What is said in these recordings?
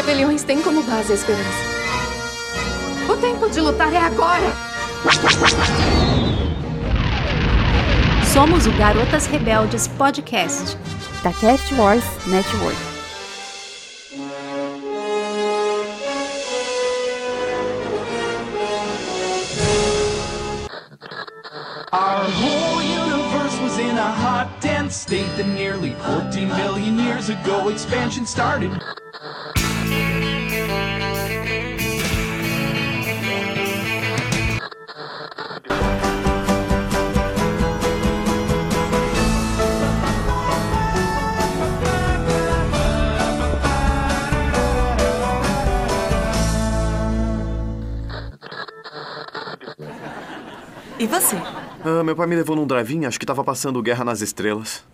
rebeliões têm como base a esperança. O tempo de lutar é agora! Somos o Garotas Rebeldes Podcast da Cast Wars Network. Our whole universe was in a hot, dense state that nearly 14 billion years ago expansion started. E você? Ah, meu pai me levou num drive-in, acho que tava passando Guerra nas Estrelas.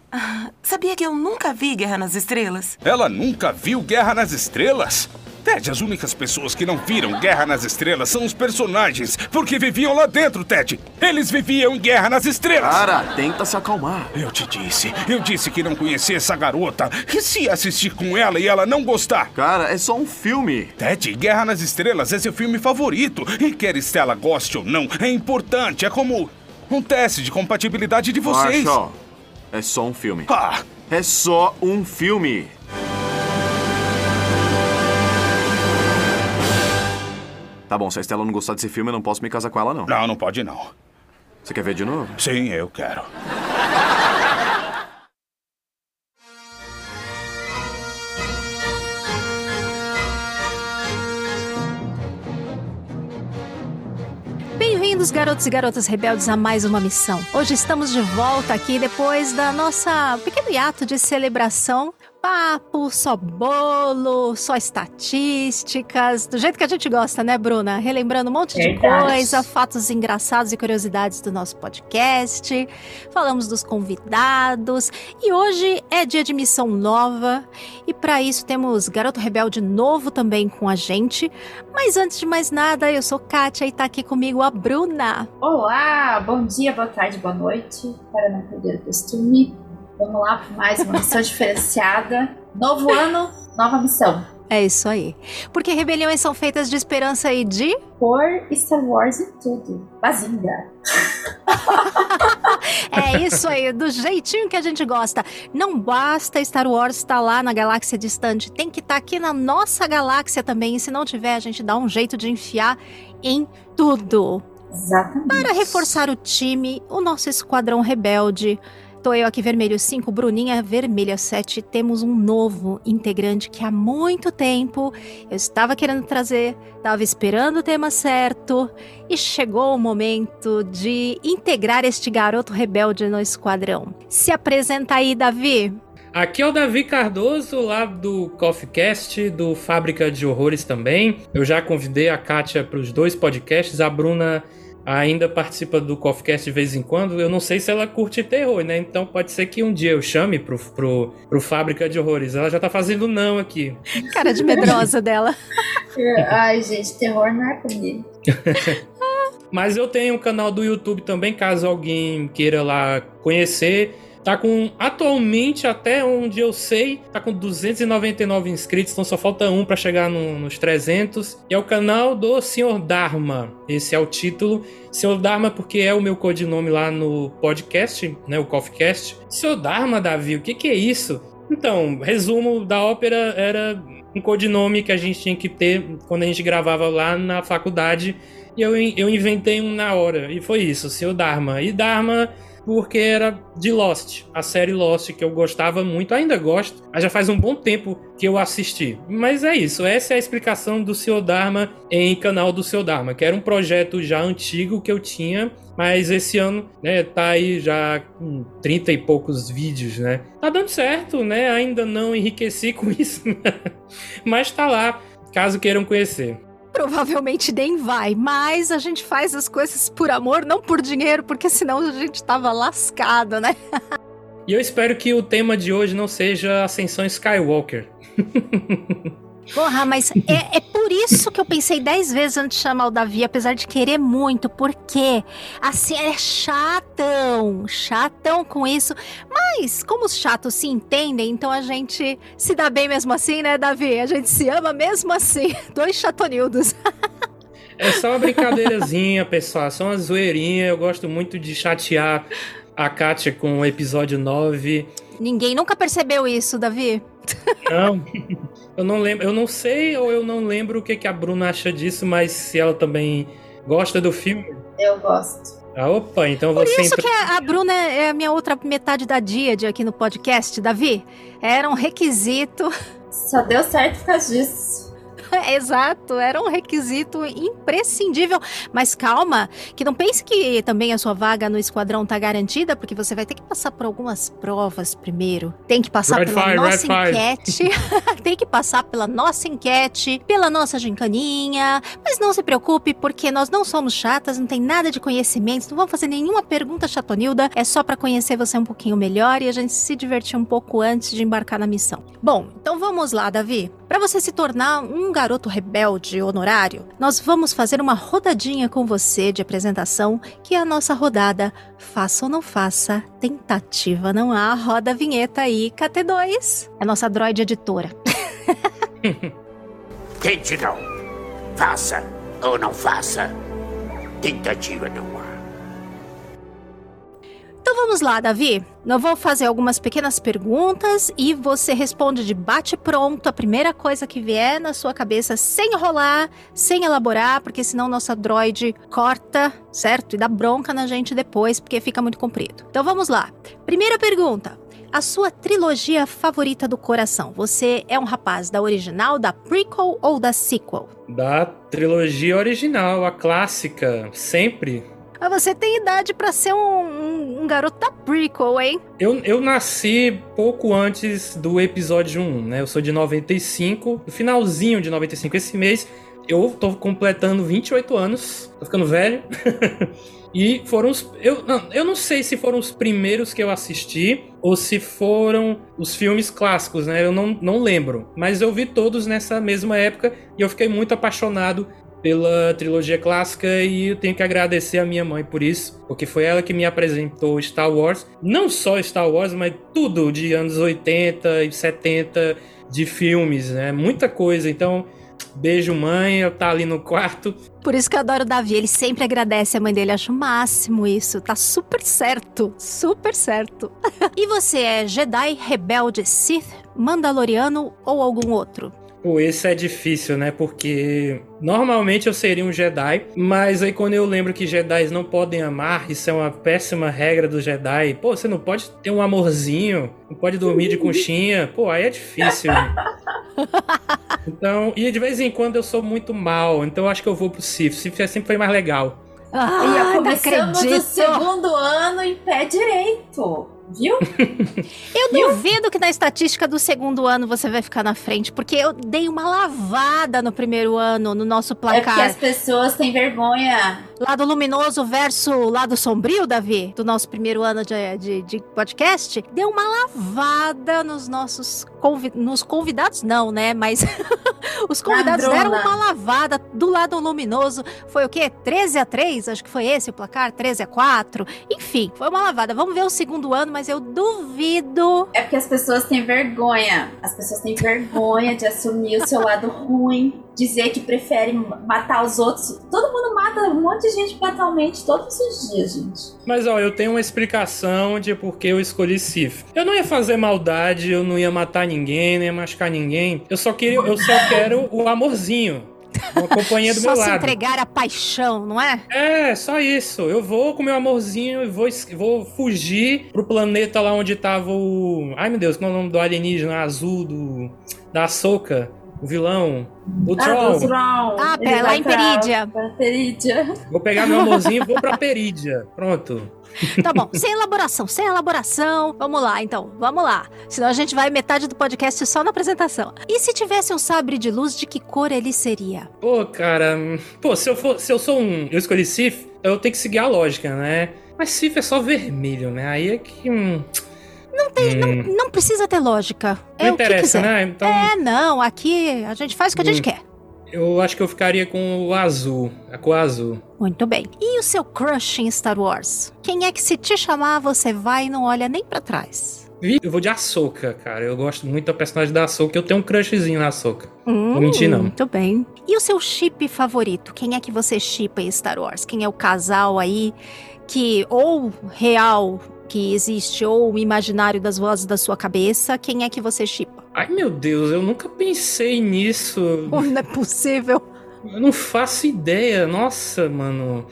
Sabia que eu nunca vi Guerra nas Estrelas? Ela nunca viu Guerra nas Estrelas? Ted, as únicas pessoas que não viram Guerra nas Estrelas são os personagens, porque viviam lá dentro, Ted. Eles viviam em Guerra nas Estrelas. Cara, tenta se acalmar. Eu te disse, eu disse que não conhecia essa garota. E se assistir com ela e ela não gostar? Cara, é só um filme. Ted, Guerra nas Estrelas é seu filme favorito. E quer Stella goste ou não, é importante. É como um teste de compatibilidade de vocês. Marshall, é só um filme. Ah, É só um filme. Tá bom, se a Estela não gostar desse filme, eu não posso me casar com ela, não. não, não pode não. Você quer ver de novo? Sim, eu quero. Bem-vindos, garotos e garotas rebeldes, a mais uma missão. Hoje estamos de volta aqui depois da nossa pequeno hiato de celebração. Papo, só bolo, só estatísticas, do jeito que a gente gosta, né, Bruna? Relembrando um monte de Verdade. coisa, fatos engraçados e curiosidades do nosso podcast. Falamos dos convidados e hoje é dia de missão nova e para isso temos Garoto Rebelde novo também com a gente. Mas antes de mais nada, eu sou Kátia e tá aqui comigo a Bruna. Olá, bom dia, boa tarde, boa noite. Para não perder o costume, vamos lá para mais uma missão diferenciada. Novo ano, nova missão. É isso aí. Porque rebeliões são feitas de esperança e de. Por Star Wars e tudo. Bazinga. É isso aí, do jeitinho que a gente gosta. Não basta Star Wars estar lá na galáxia distante, tem que estar aqui na nossa galáxia também. E se não tiver, a gente dá um jeito de enfiar em tudo. Exatamente. Para reforçar o time, o nosso esquadrão rebelde. Tô eu aqui vermelho 5, Bruninha vermelha 7. Temos um novo integrante que há muito tempo eu estava querendo trazer, estava esperando o tema certo e chegou o momento de integrar este garoto rebelde no esquadrão. Se apresenta aí, Davi. Aqui é o Davi Cardoso, lá do CoffeeCast, do Fábrica de Horrores também. Eu já convidei a Kátia para os dois podcasts, a Bruna ainda participa do CoffeeCast de vez em quando. Eu não sei se ela curte terror, né? Então pode ser que um dia eu chame pro, pro, pro Fábrica de Horrores. Ela já tá fazendo não aqui. Cara de medrosa dela. Ai, gente, terror não é comigo. Mas eu tenho um canal do YouTube também, caso alguém queira lá conhecer. Tá com, atualmente, até onde eu sei, tá com 299 inscritos, então só falta um pra chegar no- nos 300. E é o canal do Sr. Dharma. Esse é o título. Sr. Dharma, porque é o meu codinome lá no podcast, né, o CoffeeCast. Sr. Dharma, Davi, o que que é isso? Então, resumo da ópera era um codinome que a gente tinha que ter quando a gente gravava lá na faculdade. E eu, eu inventei um na hora. E foi isso, Sr. Dharma. E Dharma porque era de Lost, a série Lost que eu gostava muito, ainda gosto, mas já faz um bom tempo que eu assisti. Mas é isso, essa é a explicação do Sr. Dharma em canal do Sr. Dharma, que era um projeto já antigo que eu tinha, mas esse ano, né, tá aí já com 30 e poucos vídeos, né? Tá dando certo, né? Ainda não enriqueci com isso, mas tá lá, caso queiram conhecer. Provavelmente nem vai, mas a gente faz as coisas por amor, não por dinheiro, porque senão a gente tava lascado, né? E eu espero que o tema de hoje não seja Ascensão Skywalker. Porra, mas é, é por isso que eu pensei dez vezes antes de chamar o Davi, apesar de querer muito, porque assim é chatão, chatão com isso. Mas como os chatos se entendem, então a gente se dá bem mesmo assim, né, Davi? A gente se ama mesmo assim. Dois chatonildos. É só uma brincadeirazinha, pessoal. Só uma zoeirinha. Eu gosto muito de chatear a Kátia com o episódio 9. Ninguém nunca percebeu isso, Davi. Não, eu não lembro. Eu não sei ou eu não lembro o que, que a Bruna acha disso, mas se ela também gosta do filme. Eu gosto. Ah, opa, então Por você isso entra- que a a Bruna é a minha outra metade da Díade aqui no podcast, Davi. Era um requisito. Só deu certo por causa disso. Exato, era um requisito imprescindível. Mas calma, que não pense que também a sua vaga no esquadrão tá garantida, porque você vai ter que passar por algumas provas primeiro. Tem que passar Red pela nossa enquete. Tem que passar pela nossa enquete, pela nossa gincaninha. Mas não se preocupe, porque nós não somos chatas, não tem nada de conhecimentos, não vamos fazer nenhuma pergunta chatonilda. É só pra conhecer você um pouquinho melhor e a gente se divertir um pouco antes de embarcar na missão. Bom, então vamos lá, Davi. Para você se tornar um garoto rebelde honorário, nós vamos fazer uma rodadinha com você de apresentação, que é a nossa rodada Faça ou não faça, tentativa não há, roda a vinheta aí, KT2. É nossa droid editora. Tente não. Faça ou não faça. Tentativa não. Então vamos lá, Davi. Eu vou fazer algumas pequenas perguntas e você responde de bate pronto a primeira coisa que vier na sua cabeça, sem enrolar, sem elaborar, porque senão nossa droid corta, certo? E dá bronca na gente depois, porque fica muito comprido. Então vamos lá. Primeira pergunta. A sua trilogia favorita do coração? Você é um rapaz da original, da prequel ou da sequel? Da trilogia original, a clássica, sempre. Ah, Você tem idade pra ser um, um- um garoto da prequel, hein? Eu, eu nasci pouco antes do episódio 1, né? Eu sou de 95, no finalzinho de 95 esse mês. Eu tô completando 28 anos, tô ficando velho. e foram os. Eu não, eu não sei se foram os primeiros que eu assisti ou se foram os filmes clássicos, né? Eu não, não lembro. Mas eu vi todos nessa mesma época e eu fiquei muito apaixonado pela trilogia clássica e eu tenho que agradecer a minha mãe por isso, porque foi ela que me apresentou Star Wars. Não só Star Wars, mas tudo de anos 80 e 70 de filmes, né? Muita coisa. Então, beijo mãe, eu tá ali no quarto. Por isso que eu adoro o Davi, ele sempre agradece a mãe dele, acho o máximo isso, tá super certo, super certo. e você é Jedi, Rebelde, Sith, Mandaloriano ou algum outro? Pô, esse é difícil, né? Porque normalmente eu seria um Jedi, mas aí quando eu lembro que Jedi não podem amar, isso é uma péssima regra do Jedi. Pô, você não pode ter um amorzinho, não pode dormir de conchinha. Pô, aí é difícil. Então, e de vez em quando eu sou muito mal, então eu acho que eu vou pro Sith. Sith sempre foi mais legal. Ah, e começamos o segundo ano em pé direito. Viu? Eu duvido que na estatística do segundo ano você vai ficar na frente, porque eu dei uma lavada no primeiro ano, no nosso É porque placar. as pessoas têm vergonha. Lado luminoso versus lado sombrio, Davi, do nosso primeiro ano de, de, de podcast, deu uma lavada nos nossos convi nos convidados, não, né? Mas os convidados Ladrona. deram uma lavada do lado luminoso. Foi o quê? 13 a 3? Acho que foi esse o placar, 13 a 4. Enfim, foi uma lavada. Vamos ver o segundo ano, mas eu duvido. É porque as pessoas têm vergonha. As pessoas têm vergonha de assumir o seu lado ruim, dizer que prefere matar os outros. Todo mundo mata um monte de gente fatalmente todos os dias, gente. Mas ó, eu tenho uma explicação de por que eu escolhi Sith. Eu não ia fazer maldade, eu não ia matar ninguém, não ia machucar ninguém. Eu só queria, eu só quero o amorzinho. Uma companhia do Só meu se lado. entregar à paixão, não é? É, só isso. Eu vou com meu amorzinho e vou, vou fugir pro planeta lá onde tava o. Ai meu Deus, qual é o nome do alienígena azul do. Da Soca? O vilão? O Ah, Troll. Drown. Ah, pera, lá vai em Perídia. pra Perídia. Vou pegar meu amorzinho e vou pra Perídia. Pronto. Tá bom, sem elaboração, sem elaboração. Vamos lá, então, vamos lá. Senão a gente vai metade do podcast só na apresentação. E se tivesse um sabre de luz, de que cor ele seria? Pô, cara. Pô, se eu, for, se eu sou um. Eu escolhi Sith, eu tenho que seguir a lógica, né? Mas Sith é só vermelho, né? Aí é que. hum, Não tem, Hum. não, não precisa ter lógica. É Não o que interessa, né? Então É, não, aqui a gente faz o que a gente Hum. quer. eu acho que eu ficaria com o azul. A cor azul. Muito bem. E o seu crush em Star Wars? Quem é que se te chamar, você vai e não olha nem pra trás? Eu vou de Ahsoka, cara. Eu gosto muito da personagem da Ahsoka. Eu tenho um crushzinho na Ahsoka. Hum, Vou mentir, não. Muito bem. E o seu chip favorito? Quem é que você chipa em Star Wars? Quem é o casal aí que ou real que existe ou o imaginário das vozes da sua cabeça? Quem é que você chipa? Ai, meu Deus, eu nunca pensei nisso. Oh, não é possível. Eu não faço ideia. Nossa, mano.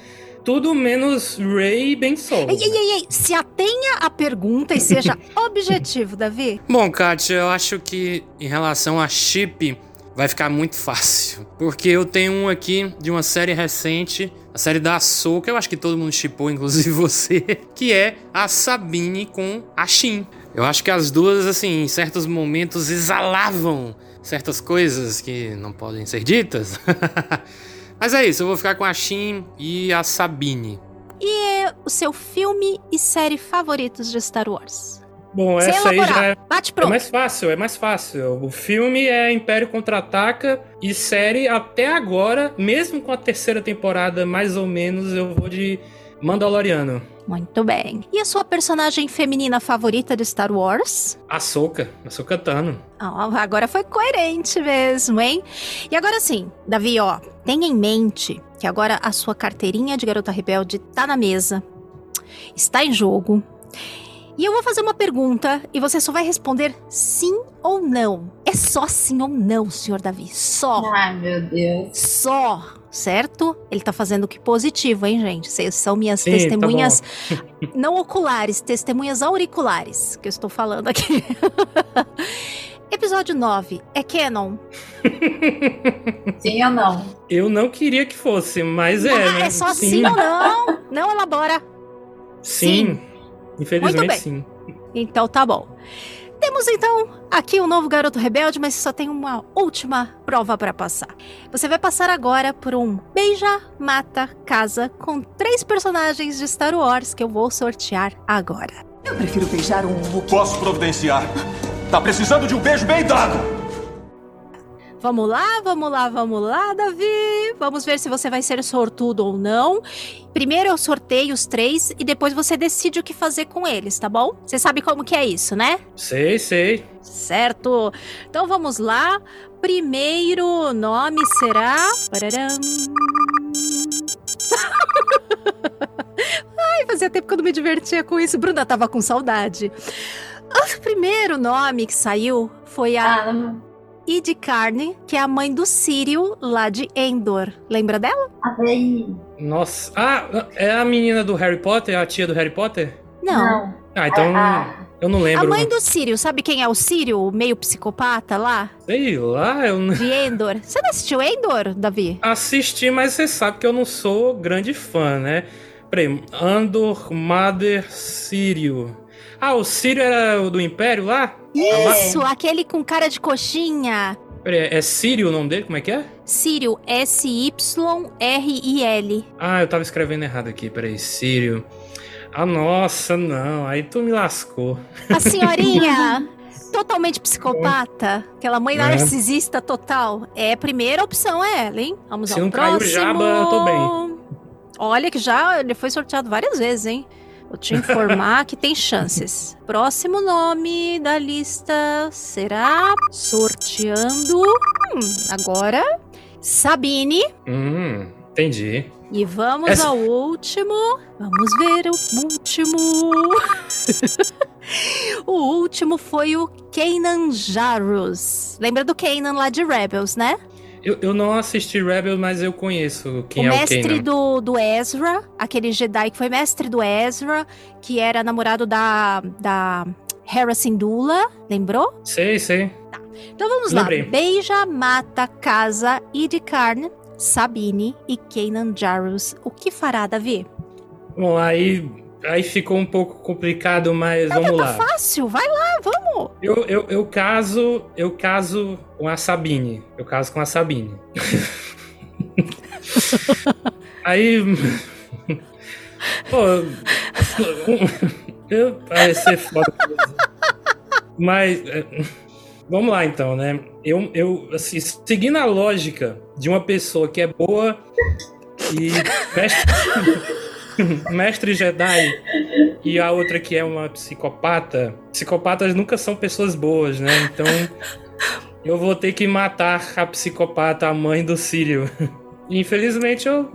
Tudo menos Ray e Ben Solo. Ei, ei, ei, ei, se atenha à pergunta e seja objetivo, Davi. Bom, Kátia, eu acho que em relação a chip vai ficar muito fácil. Porque eu tenho um aqui de uma série recente, a série da Ahsoka, eu acho que todo mundo chipou, inclusive você, que é a Sabine com a Shin. Eu acho que as duas, assim, em certos momentos exalavam certas coisas que não podem ser ditas. Mas é isso, eu vou ficar com a Shin e a Sabine. E o seu filme e série favoritos de Star Wars? Bom, Sem essa aí elaborar. já é, Bate é pronto. mais fácil, é mais fácil. O filme é Império Contra-Ataca e série até agora, mesmo com a terceira temporada mais ou menos, eu vou de Mandaloriano. Muito bem. E a sua personagem feminina favorita de Star Wars? Ahsoka, Ahsoka Tano. Ah, agora foi coerente mesmo, hein? E agora sim, Davi, ó, tenha em mente que agora a sua carteirinha de garota rebelde tá na mesa, está em jogo. E eu vou fazer uma pergunta e você só vai responder sim ou não. É só sim ou não, senhor Davi. Só. Ai, meu Deus. Só. Certo? Ele tá fazendo o que positivo, hein, gente? Vocês são minhas Sim, tá testemunhas não oculares, testemunhas auriculares que eu estou falando aqui. Episódio 9 é canon. Sim ou não? Eu não queria que fosse, mas é. Ah, né? é só sim. ou não? Não elabora. Sim. Infelizmente, Muito bem. sim. Então tá bom. Temos então aqui o novo garoto rebelde, mas só tem uma última prova para passar. Você vai passar agora por um beija, mata, casa com três personagens de Star Wars que eu vou sortear agora. Eu prefiro beijar um. Posso providenciar. Tá precisando de um beijo bem dado. Vamos lá, vamos lá, vamos lá, Davi. Vamos ver se você vai ser sortudo ou não. Primeiro eu sorteio os três e depois você decide o que fazer com eles, tá bom? Você sabe como que é isso, né? Sei, sei. Certo. Então vamos lá. Primeiro nome será. Pararam. Ai, fazia tempo que eu não me divertia com isso. Bruna tava com saudade. O primeiro nome que saiu foi a Ah, não. Id Carne, que é a mãe do Sírio lá de Endor. Lembra dela? A. Nossa. Ah, é a menina do Harry Potter? A tia do Harry Potter? Não. Ah, então Ah, eu não A lembro. mãe do Sírio, sabe quem é o Sírio? O meio psicopata lá? Sei lá, eu não De Endor. Você não assistiu Endor, Davi? assisti, mas você sabe que eu não sou grande fã, né? Peraí, Andor, Mother, Sírio. Ah, o Sírio era o do Império lá? Isso, aquele com cara de coxinha. Peraí, é Sírio o nome dele? Como é que é? Sírio, S-Y-R-I-L. Ah, eu tava escrevendo errado aqui, peraí, Sírio. Ah, nossa, não, aí tu me lascou. A senhorinha, totalmente psicopata. Aquela mãe É. narcisista total. É a primeira opção, é ela, hein? Vamos Se ao não caiu próximo. Jabba, eu tô bem. Olha que já ele foi sorteado várias vezes, hein? Vou te informar que tem chances. Próximo nome da lista será sorteando. Hum, agora Sabine. Hum, entendi. E vamos Essa- ao último. Vamos ver o último. o último foi o Kanan Jarrus. Lembra do Kanan lá de Rebels, né? Eu, eu não assisti Rebel, mas eu conheço quem o é o mestre Kanan. do, do Ezra, aquele Jedi que foi mestre do Ezra, que era namorado da, da Hera Syndulla, lembrou? Sei, sei. Então vamos Lembrei. lá. Beija, mata, casa, Idikarn, Sabine e Kanan Jarrus. O que fará, Davi? Bom, aí, aí ficou um pouco complicado, mas vamos Tá lá. fácil, vai lá, vamos. Eu, eu, eu caso, eu caso com a Sabine. Eu caso com a Sabine. Aí. Pô. Eu, vai ser foda. Mas. é, Vamos lá então, né? Eu, eu assim, seguindo a lógica de uma pessoa que é boa e mestre Jedi e a outra que é uma psicopata, psicopatas nunca são pessoas boas, né? Então eu vou ter que matar a psicopata, a mãe do Círio. Infelizmente eu.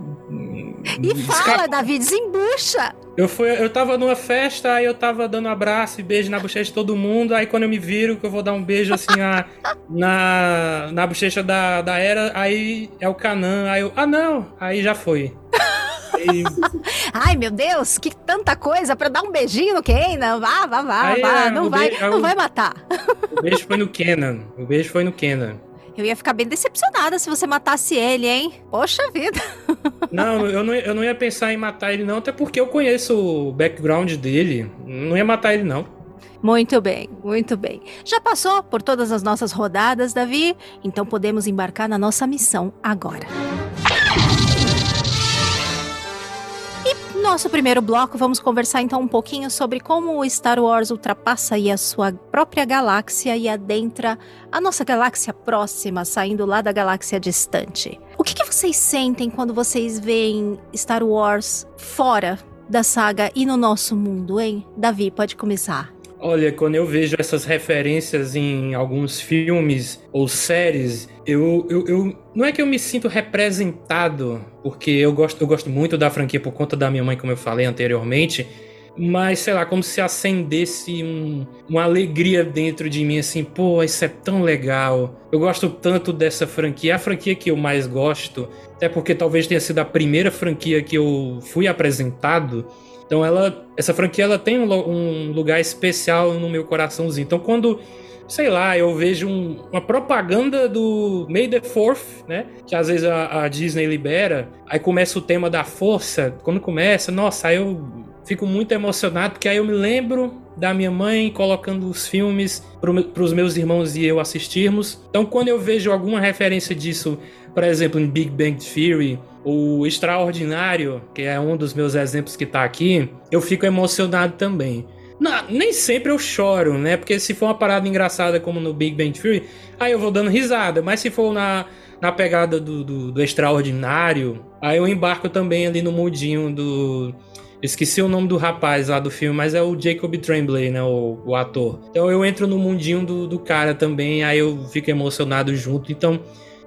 E fala, Davi, desembucha! Eu, fui, eu tava numa festa, aí eu tava dando abraço e beijo na bochecha de todo mundo. Aí quando eu me viro, que eu vou dar um beijo assim na, na, na bochecha da, da Era, aí é o Canan. Aí eu, ah não, aí já foi. Ai, meu Deus, que tanta coisa pra dar um beijinho no Kenan. Vá, vá, vá, Aí, vá. é, não vai, be- não o- vai matar. o beijo foi no Kenan. O beijo foi no Kenan. Eu ia ficar bem decepcionada se você matasse ele, hein? Poxa vida. Não, eu não, eu não ia pensar em matar ele, não, até porque eu conheço o background dele. Não ia matar ele, não. Muito bem, muito bem. Já passou por todas as nossas rodadas, Davi? Então podemos embarcar na nossa missão agora. Nosso primeiro bloco, vamos conversar então um pouquinho sobre como o Star Wars ultrapassa aí a sua própria galáxia e adentra a nossa galáxia próxima, saindo lá da galáxia distante. O que, que vocês sentem quando vocês veem Star Wars fora da saga e no nosso mundo, hein? Davi, pode começar. Olha, quando eu vejo essas referências em alguns filmes ou séries, eu, eu, eu- não é que eu me sinto representado, porque eu gosto, eu gosto muito da franquia por conta da minha mãe, como eu falei anteriormente, mas sei lá, como se acendesse um- uma alegria dentro de mim, assim, pô, isso é tão legal. Eu gosto tanto dessa franquia, a franquia que eu mais gosto, até porque talvez tenha sido a primeira franquia que eu fui apresentado. Então ela, essa franquia ela tem um, um lugar especial no meu coraçãozinho. Então quando, sei lá, eu vejo um- uma propaganda do May the Fourth, né, que às vezes a, a Disney libera, aí começa o tema da força. Quando começa, nossa, aí eu fico muito emocionado porque aí eu me lembro da minha mãe colocando os filmes para os meus irmãos e eu assistirmos. Então quando eu vejo alguma referência disso, por exemplo, em Big Bang Theory o Extraordinário, que é um dos meus exemplos que tá aqui, eu fico emocionado também. Nem sempre eu choro, né? Porque se for uma parada engraçada como no Big Bang Theory, aí eu vou dando risada. Mas se for na, na pegada do, do, do Extraordinário, aí eu embarco também ali no mundinho do... Esqueci o nome do rapaz lá do filme, mas é o Jacob Tremblay, né? O, o ator. Então eu entro no mundinho do, do cara também, aí eu fico emocionado junto. Então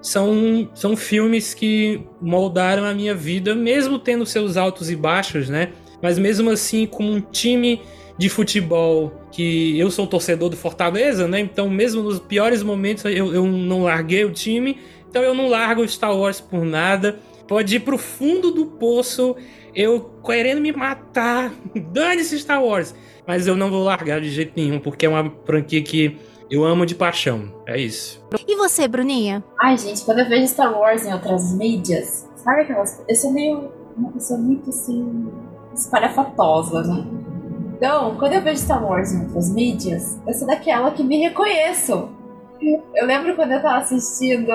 são, são filmes que moldaram a minha vida, mesmo tendo seus altos e baixos, né? Mas mesmo assim, como um time de futebol que eu sou torcedor do Fortaleza, né? Então, mesmo nos piores momentos, eu, eu não larguei o time. Então, eu não largo Star Wars por nada. Pode ir pro fundo do poço, eu querendo me matar. Dane-se Star Wars. Mas eu não vou largar de jeito nenhum, porque é uma franquia que eu amo de paixão. É isso. E você, Bruninha? Ai, gente, quando eu vejo Star Wars em outras mídias, sabe aquelas. Eu sou meio. uma pessoa muito assim. espalhafatosa, né? Então, quando eu vejo Star Wars em outras mídias, eu sou daquela que me reconheço. Eu lembro quando eu tava assistindo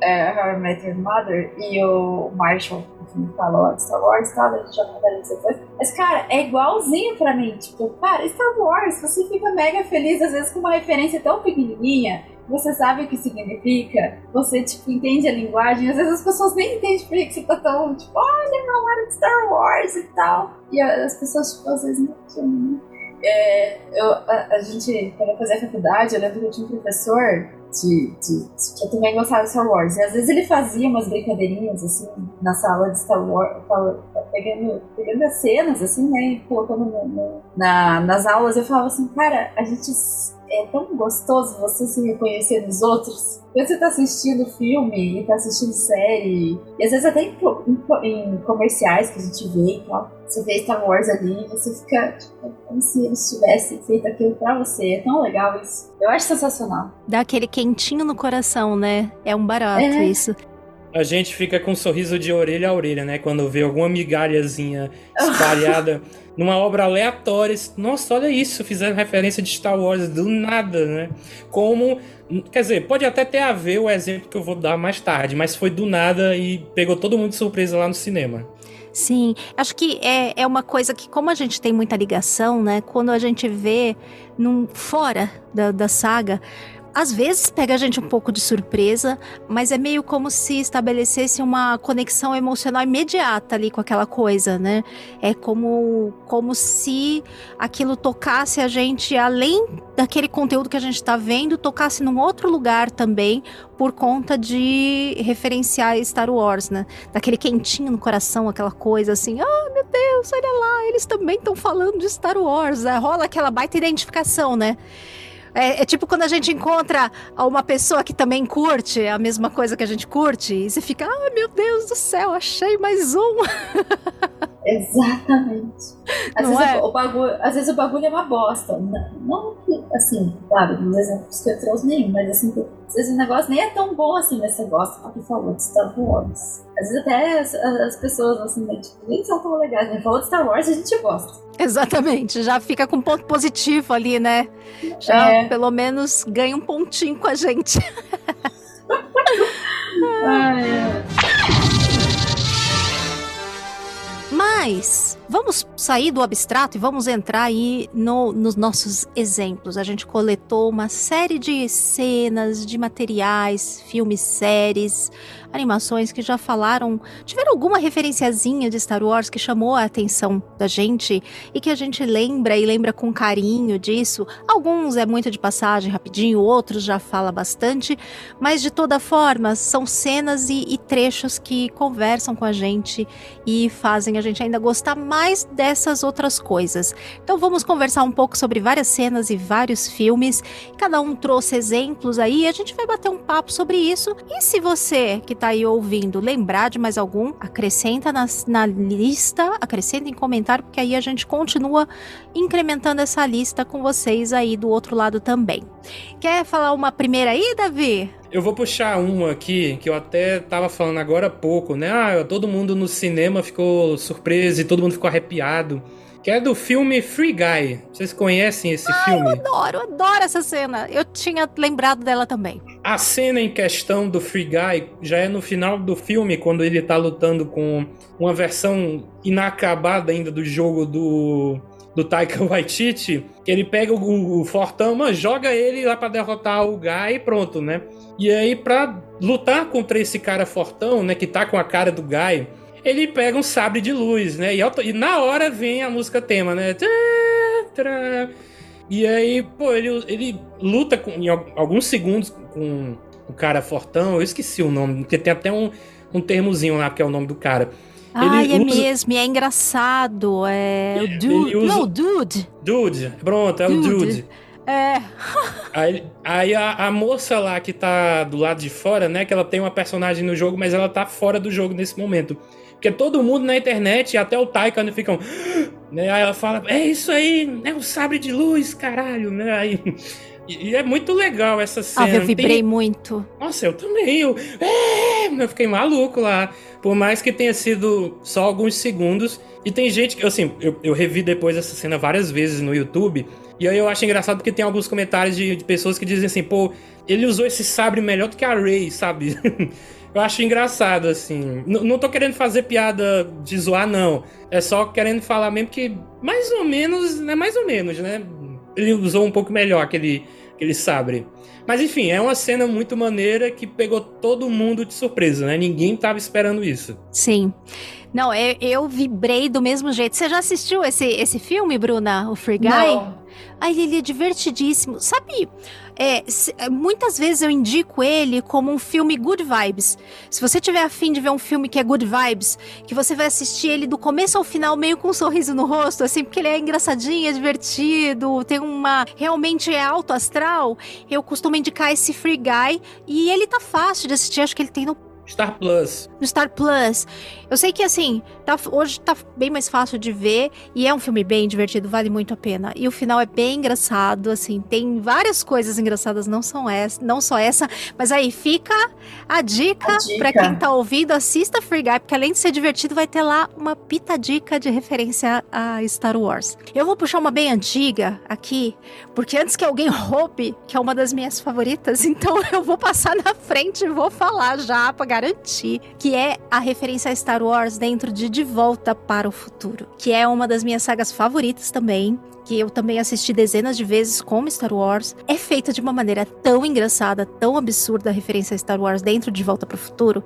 é, How I Met Your Mother e o Marshall enfim, falou lá de Star Wars e tal, a gente já conversa isso depois. Mas, cara, é igualzinho pra mim. Tipo, cara, Star Wars, você fica mega feliz, às vezes, com uma referência tão pequenininha você sabe o que significa, você, tipo, entende a linguagem, às vezes as pessoas nem entendem por que você tá tão, tipo, olha, era de Star Wars e tal. E as pessoas, tipo, às vezes não entendem. É, eu, a, a gente, quando eu fazia faculdade, eu lembro que eu tinha um professor de, de, de- que também gostava de Star Wars. E às vezes ele fazia umas brincadeirinhas, assim, na sala de Star Wars, pegando, pegando as cenas, assim, né, e colocando no- no- na, nas aulas. Eu falava assim, cara, a gente é tão gostoso você se reconhecer nos outros. Quando você tá assistindo filme e tá assistindo série, e às vezes até em, em em comerciais que a gente vê e tal, você vê Star Wars ali e você fica tipo, como se eles tivessem feito aquilo pra você. É tão legal isso. Eu acho sensacional. Dá aquele quentinho no coração, né? É um barato É. isso. A gente fica com um sorriso de orelha a orelha, né? Quando vê alguma migalhazinha espalhada numa obra aleatória. Nossa, olha isso, fizeram referência de Star Wars do nada, né? Como. Quer dizer, pode até ter a ver o exemplo que eu vou dar mais tarde, mas foi do nada e pegou todo mundo de surpresa lá no cinema. Sim, acho que é, é uma coisa que, como a gente tem muita ligação, né? Quando a gente vê num, fora da, da saga, às vezes pega a gente um pouco de surpresa, mas é meio como se estabelecesse uma conexão emocional imediata ali com aquela coisa, né? É como, como se aquilo tocasse a gente além daquele conteúdo que a gente está vendo, tocasse num outro lugar também, por conta de referenciar Star Wars, né? Daquele quentinho no coração, aquela coisa assim, ah, meu Deus, olha lá, eles também estão falando de Star Wars. É, rola aquela baita identificação, né? É, é, tipo quando a gente encontra uma pessoa que também curte a mesma coisa que a gente curte, e você fica, ah, meu Deus do céu, achei mais um. Exatamente. Às, Não vezes, é? o, o bagulho, às vezes o bagulho é uma bosta. Não, não assim, claro, nos exemplos que eu trouxe nenhum, mas assim, às vezes o negócio nem é tão bom assim, mas você gosta porque falou de Star Wars. Às vezes até as, as pessoas assim, né, tipo, nem são tão legais, mas falou de Star Wars a gente gosta. Exatamente, já fica com ponto positivo ali, né? Já É. pelo menos ganha um pontinho com a gente. Mas vamos sair do abstrato e vamos entrar aí no- nos nossos exemplos. A gente coletou uma série de cenas, de materiais, filmes, séries, animações que já falaram, tiveram alguma referenciazinha de Star Wars que chamou a atenção da gente e que a gente lembra e lembra com carinho disso. Alguns é muito de passagem rapidinho, outros já fala bastante, mas de toda forma são cenas e, e trechos que conversam com a gente e fazem a gente ainda gostar mais dessas outras coisas. Então vamos conversar um pouco sobre várias cenas e vários filmes. Cada um trouxe exemplos aí, a gente vai bater um papo sobre isso. E se você que tá aí ouvindo lembrar de mais algum, acrescenta na, na lista, acrescenta em comentário, porque aí a gente continua incrementando essa lista com vocês aí do outro lado também. Quer falar uma primeira aí, Davi? Eu vou puxar uma aqui, que eu até tava falando agora há pouco, né? Ah, todo mundo no cinema ficou surpreso e todo mundo ficou arrepiado. Que é do filme Free Guy. Vocês conhecem esse filme? Adoro, adoro essa cena. Eu tinha lembrado dela também. A cena em questão do Free Guy já é no final do filme, quando ele tá lutando com uma versão inacabada ainda do jogo do, do Taika Waititi, que ele pega o, o Fortão, mano, joga ele lá pra derrotar o Guy e pronto, né? E aí, pra lutar contra esse cara Fortão, né, que tá com a cara do Guy, ele pega um sabre de luz, né? E, e na hora vem a música tema, né? E aí, pô, ele, ele luta com, em al- alguns segundos com o cara fortão. Eu esqueci o nome, porque tem até um, um termozinho lá que é o nome do cara. Ai, é usa- mesmo, é engraçado. É o dude. ele usa- Não, dude. Dude, pronto, é o Dude. Dude. É. Aí, aí a, a moça lá que tá do lado de fora, né? Que ela tem uma personagem no jogo, mas ela tá fora do jogo nesse momento. Porque todo mundo na internet, até o Taika, né, ficam. Né, aí ela fala: É isso aí, é o sabre de luz, caralho, né? Aí, e, é muito legal essa cena. Ah, eu Tem- vibrei muito. Nossa, eu também. Eu, é, eu fiquei maluco lá. Por mais que tenha sido só alguns segundos. E tem gente que, assim, eu, eu revi depois essa cena várias vezes no YouTube. E aí eu acho engraçado porque tem alguns comentários de, de pessoas que dizem assim, pô, ele usou esse sabre melhor do que a Rey, sabe? eu acho engraçado, assim. N- não tô querendo fazer piada de zoar, não. É só querendo falar mesmo que, mais ou menos, né? Mais ou menos, né? Ele usou um pouco melhor aquele, aquele sabre. Mas enfim, é uma cena muito maneira que pegou todo mundo de surpresa, né? Ninguém tava esperando isso. Sim. Não, eu, eu vibrei do mesmo jeito. Você já assistiu esse, esse filme, Bruna? O Free Guy? Não. Ai, ele é divertidíssimo. Sabe, é, se- é, muitas vezes eu indico ele como um filme good vibes. Se você tiver afim de ver um filme que é good vibes, que você vai assistir ele do começo ao final meio com um sorriso no rosto, assim, porque ele é engraçadinho, é divertido, tem uma... realmente é alto astral, eu costumo indicar esse Free Guy e ele tá fácil de assistir, acho que ele tem no Star Plus. no Star Plus. Eu sei que assim, tá- hoje tá bem mais fácil de ver e é um filme bem divertido, vale muito a pena. E o final é bem engraçado, assim, tem várias coisas engraçadas, não são essa, não só essa, mas aí fica a dica, A dica. pra quem tá ouvindo, assista Free Guy, porque além de ser divertido, vai ter lá uma pitadica de referência a Star Wars. Eu vou puxar uma bem antiga aqui, porque antes que alguém roube, que é uma das minhas favoritas, então eu vou passar na frente e vou falar já pra garantir, que é a referência a Star Wars dentro de De Volta para o Futuro, que é uma das minhas sagas favoritas também que eu também assisti dezenas de vezes como Star Wars, é feita de uma maneira tão engraçada, tão absurda a referência a Star Wars dentro de Volta para o Futuro.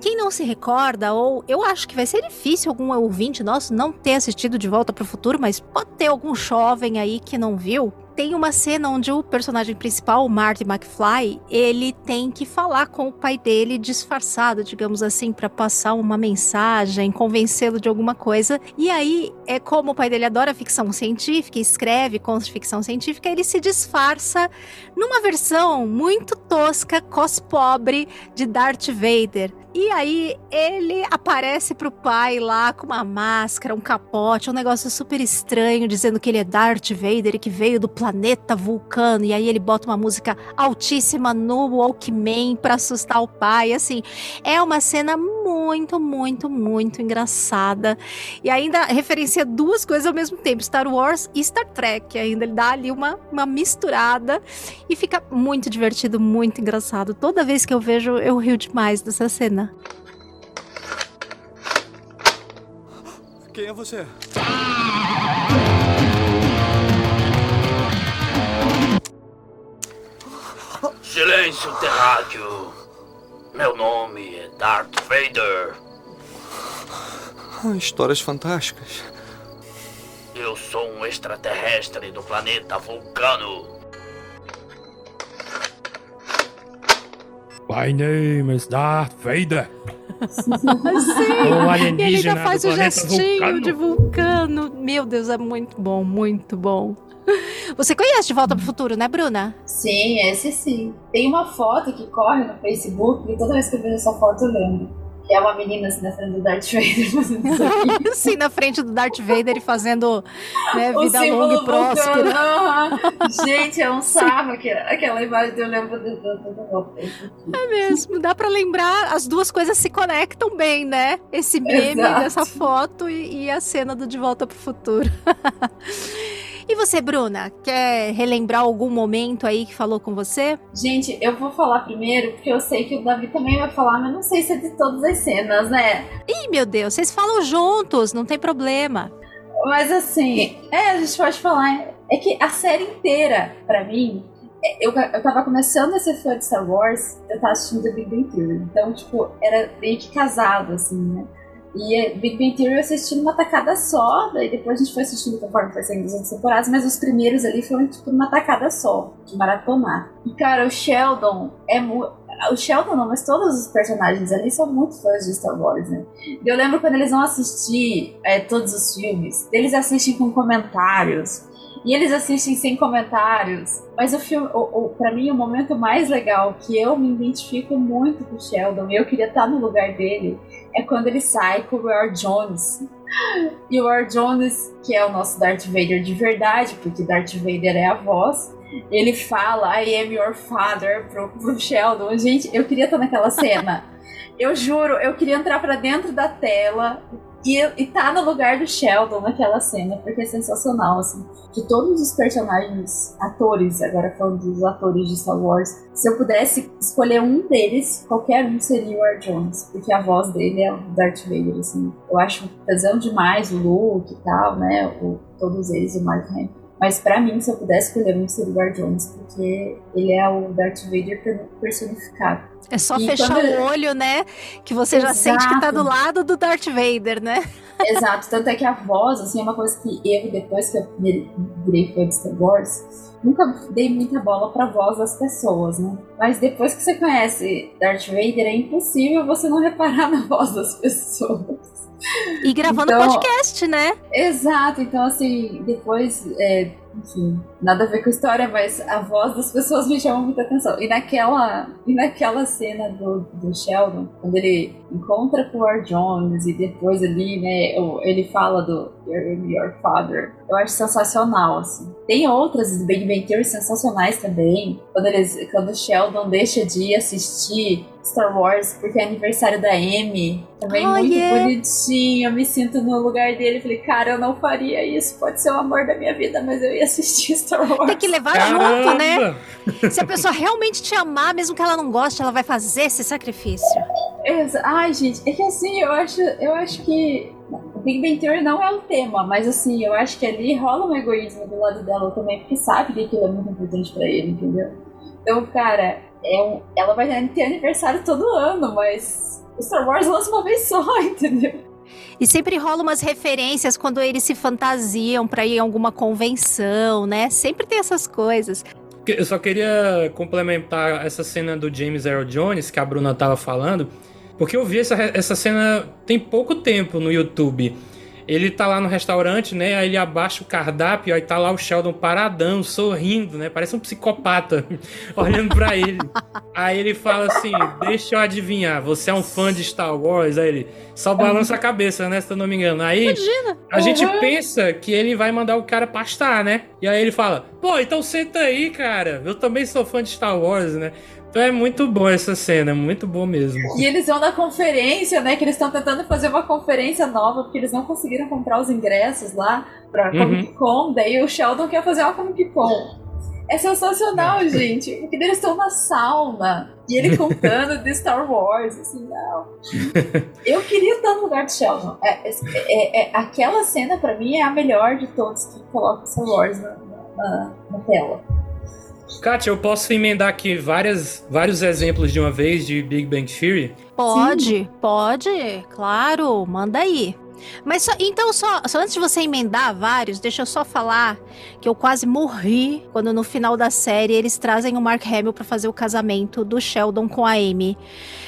Quem não se recorda, ou eu acho que vai ser difícil algum ouvinte nosso não ter assistido De Volta para o Futuro, mas pode ter algum jovem aí que não viu tem uma cena onde o personagem principal, o Marty McFly, ele tem que falar com o pai dele disfarçado, digamos assim, para passar uma mensagem, convencê-lo de alguma coisa. E aí, é como o pai dele adora ficção científica, escreve contos de ficção científica, ele se disfarça numa versão muito tosca, cos pobre de Darth Vader. E aí ele aparece pro pai lá com uma máscara, um capote, um negócio super estranho, dizendo que ele é Darth Vader e que veio do planeta Vulcano. E aí ele bota uma música altíssima no Walkman pra assustar o pai. Assim, é uma cena muito, muito, muito engraçada. E ainda referencia duas coisas ao mesmo tempo: Star Wars e Star Trek. Ainda ele dá ali uma, uma misturada e fica muito divertido, muito engraçado. Toda vez que eu vejo, eu rio demais dessa cena. Quem é você? Silêncio, terráqueo. Meu nome é Darth Vader. Ah, Histórias fantásticas. Eu sou um extraterrestre do planeta Vulcano. My name is Darth Vader. Sim, O e ele ainda faz o gestinho Vulcano. de vulcano. Meu Deus, é muito bom, muito bom. Você conhece De Volta pro Futuro, né, Bruna? Sim, esse sim. Tem uma foto que corre no Facebook e toda vez que eu vejo essa foto eu lembro. Que é uma menina assim na frente do Darth Vader fazendo isso aqui. Sim, na frente do Darth Vader e fazendo né, vida longa e próspera. Gente, é um sarro aquela, aquela imagem eu lembro do, do, do, do É mesmo, dá pra lembrar, as duas coisas se conectam bem, né? Esse meme Exato. dessa foto e, e a cena do De Volta pro Futuro. e você, Bruna, quer relembrar algum momento aí que falou com você? Gente, eu vou falar primeiro, porque eu sei que o Davi também vai falar, mas não sei se é de todas as cenas, né? Ih, meu Deus, vocês falam juntos, não tem problema. Mas assim, é, a gente pode falar. É que a série inteira, pra mim, é, eu, eu tava começando a ser fã de Star Wars, eu tava assistindo The Big Bang Theory. Então, tipo, era meio que casado, assim, né? E é, Big Bang Theory eu assisti numa tacada só, daí depois a gente foi assistindo conforme foi saindo as temporadas, mas os primeiros ali foram, tipo, numa tacada só, de maratonar. E, cara, o Sheldon é muito. O Sheldon não, mas todos os personagens ali são muito fãs de Star Wars, né? Eu lembro quando eles vão assistir é, todos os filmes, eles assistem com comentários. E eles assistem sem comentários. Mas o filme, o, o, pra mim, o momento mais legal que eu me identifico muito com o Sheldon, eu queria estar no lugar dele, é quando ele sai com o Roy Jones. E o Roy Jones, que é o nosso Darth Vader de verdade, porque Darth Vader é a voz, ele fala I am your father pro, pro Sheldon. Gente, eu queria estar naquela cena. Eu juro, eu queria entrar pra dentro da tela e, e tá no lugar do Sheldon naquela cena, porque é sensacional, assim. De todos os personagens, atores, agora falando dos atores de Star Wars, se eu pudesse escolher um deles, qualquer um seria o Ar Jones, porque a voz dele é o Darth Vader, assim. Eu acho pesão demais o Luke e tal, né? O, todos eles, o Mark Hamill. Mas pra mim, se eu pudesse escolher um, seria o Ar Jones, porque ele é o Darth Vader per- personificado. É só E fechar quando- o olho, né? Que você já sente que tá do Exato. lado do Darth Vader, né? Exato, tanto é que a voz, assim, é uma coisa que eu, depois que eu virei- virei fã de Star Wars, nunca dei muita bola pra voz das pessoas, né? Mas depois que você conhece Darth Vader, é impossível você não reparar na voz das pessoas. E gravando Então- podcast, né? Exato, então assim, depois, é, enfim, nada a ver com a história, mas a voz das pessoas me chama muita atenção. E naquela, e naquela cena do, do Sheldon, quando ele encontra com o War Jones e depois ali, né, ele fala do You're Your Father, eu acho sensacional, assim. Tem outras Big Bang Theory sensacionais também, quando, eles, quando o Sheldon deixa de assistir Star Wars porque é aniversário da Amy, também Oh, muito yeah. bonitinho, eu me sinto no lugar dele, falei, cara, eu não faria isso, pode ser o amor da minha vida, mas eu ia assistir Star Wars. Tem que levar junto, né? Se a pessoa realmente te amar, mesmo que ela não goste, ela vai fazer esse sacrifício. Exa- Ai, gente, é que assim, eu acho, eu acho que o Big Bang Theory não é o tema, mas assim, eu acho que ali rola um egoísmo do lado dela também, porque sabe que aquilo é muito importante pra ele, entendeu? Então, cara, é um, ela vai ter aniversário todo ano, mas o Star Wars lança uma vez só, entendeu? E sempre rola umas referências quando eles se fantasiam pra ir em alguma convenção, né? Sempre tem essas coisas. Eu só queria complementar essa cena do James Earl Jones que a Bruna tava falando, porque eu vi essa, essa cena tem pouco tempo no YouTube. Ele tá lá no restaurante, né? Aí ele abaixa o cardápio, aí tá lá o Sheldon paradão, sorrindo, né? Parece um psicopata olhando pra ele. Aí ele fala assim: Deixa eu adivinhar, você é um fã de Star Wars? Aí ele só balança a cabeça, né? Se eu não me engano. Aí Imagina. a gente Uhum. pensa que ele vai mandar o cara pastar, né? E aí ele fala: Pô, então senta aí, cara. Eu também sou fã de Star Wars, né? Então é muito bom essa cena, é muito bom mesmo. E eles vão na conferência, né? Que eles estão tentando fazer uma conferência nova, porque eles não conseguiram comprar os ingressos lá pra Uhum. Comic Con. Daí o Sheldon quer fazer uma Comic Con. É sensacional, gente. Porque eles estão na sauna. E ele contando de Star Wars, assim, não. Eu queria estar no lugar do Sheldon. É, é- é- é- aquela cena, pra mim, é a melhor de todos que coloca Star Wars na, na- na tela. Kátia, eu posso emendar aqui várias, vários exemplos de uma vez de Big Bang Theory? Pode, pode, claro, manda aí. Mas só- então, só, só antes de você emendar vários, deixa eu só falar que eu quase morri quando no final da série eles trazem o Mark Hamill pra fazer o casamento do Sheldon com a Amy.